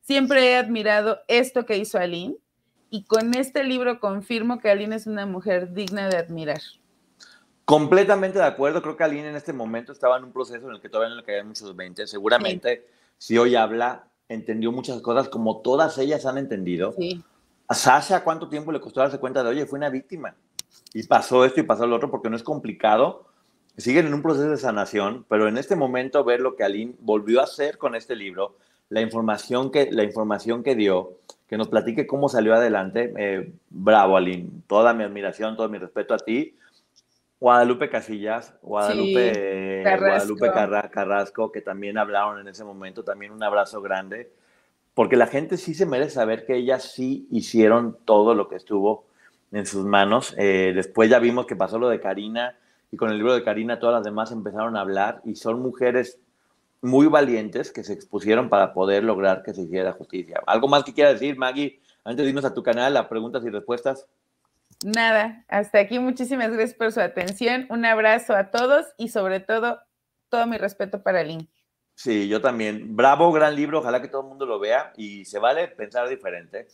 siempre he admirado esto que hizo Aline, y con este libro confirmo que Aline es una mujer digna de admirar. Completamente de acuerdo, creo que Aline en este momento estaba en un proceso en el que todavía no le caían muchos 20. Seguramente, si hoy habla, entendió muchas cosas como todas ellas han entendido. Sí a Sasha, ¿cuánto tiempo le costó darse cuenta de, oye, fue una víctima? y pasó esto y pasó lo otro, porque no es complicado. Siguen en un proceso de sanación, pero en este momento ver lo que Aline volvió a hacer con este libro, la información que, la información que dio, que nos platique cómo salió adelante. Eh, bravo, Aline. Toda mi admiración, todo mi respeto a ti. Guadalupe Casillas, Guadalupe, Guadalupe Carrasco, que también hablaron en ese momento, también un abrazo grande, porque la gente sí se merece saber que ellas sí hicieron todo lo que estuvo en sus manos. Eh, después ya vimos que pasó lo de Karina y con el libro de Karina todas las demás empezaron a hablar y son mujeres muy valientes que se expusieron para poder lograr que se hiciera justicia. ¿Algo más que quiera decir, Maggie? Antes de irnos a tu canal, a preguntas y respuestas. Nada, hasta aquí muchísimas gracias por su atención. Un abrazo a todos y sobre todo, todo mi respeto para Lynn. Sí, yo también. Bravo, gran libro, ojalá que todo el mundo lo vea y se vale pensar diferente.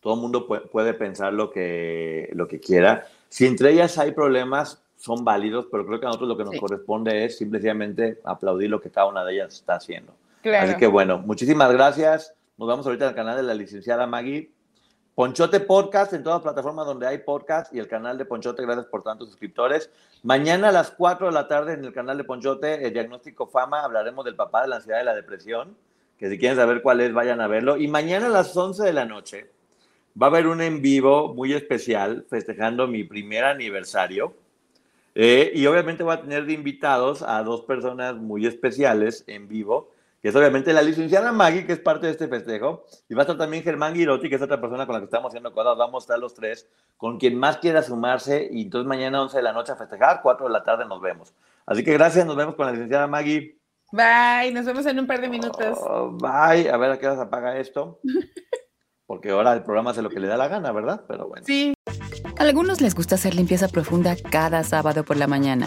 Todo el mundo puede pensar lo que, lo que quiera. Si entre ellas hay problemas, son válidos, pero creo que a nosotros lo que nos corresponde es simplemente aplaudir lo que cada una de ellas está haciendo. Así que bueno, muchísimas gracias. Nos vemos ahorita el canal de la licenciada Maggie. Ponchote Podcast en todas las plataformas donde hay podcast y el canal de Ponchote, gracias por tantos suscriptores. Mañana a las 4 de la tarde en el canal de Ponchote, el diagnóstico Fama, hablaremos del papá de la ansiedad y la depresión, que si quieren saber cuál es, vayan a verlo. Y mañana a las 11 de la noche va a haber un en vivo muy especial festejando mi primer aniversario eh, y obviamente voy a tener de invitados a dos personas muy especiales en vivo, que es obviamente la licenciada Maggie, que es parte de este festejo, y va a estar también Germán Girotti, que es otra persona con la que estamos haciendo cosas, vamos a estar los tres, con quien más quiera sumarse, y entonces mañana 11 de la noche a festejar, 4 de la tarde nos vemos. Así que gracias, nos vemos con la licenciada Maggie. Bye, nos vemos en un par de minutos. Oh, bye, a ver a qué hora se apaga esto. Porque ahora el programa hace lo que le da la gana, ¿verdad? Pero bueno. Sí. algunos les gusta hacer limpieza profunda cada sábado por la mañana.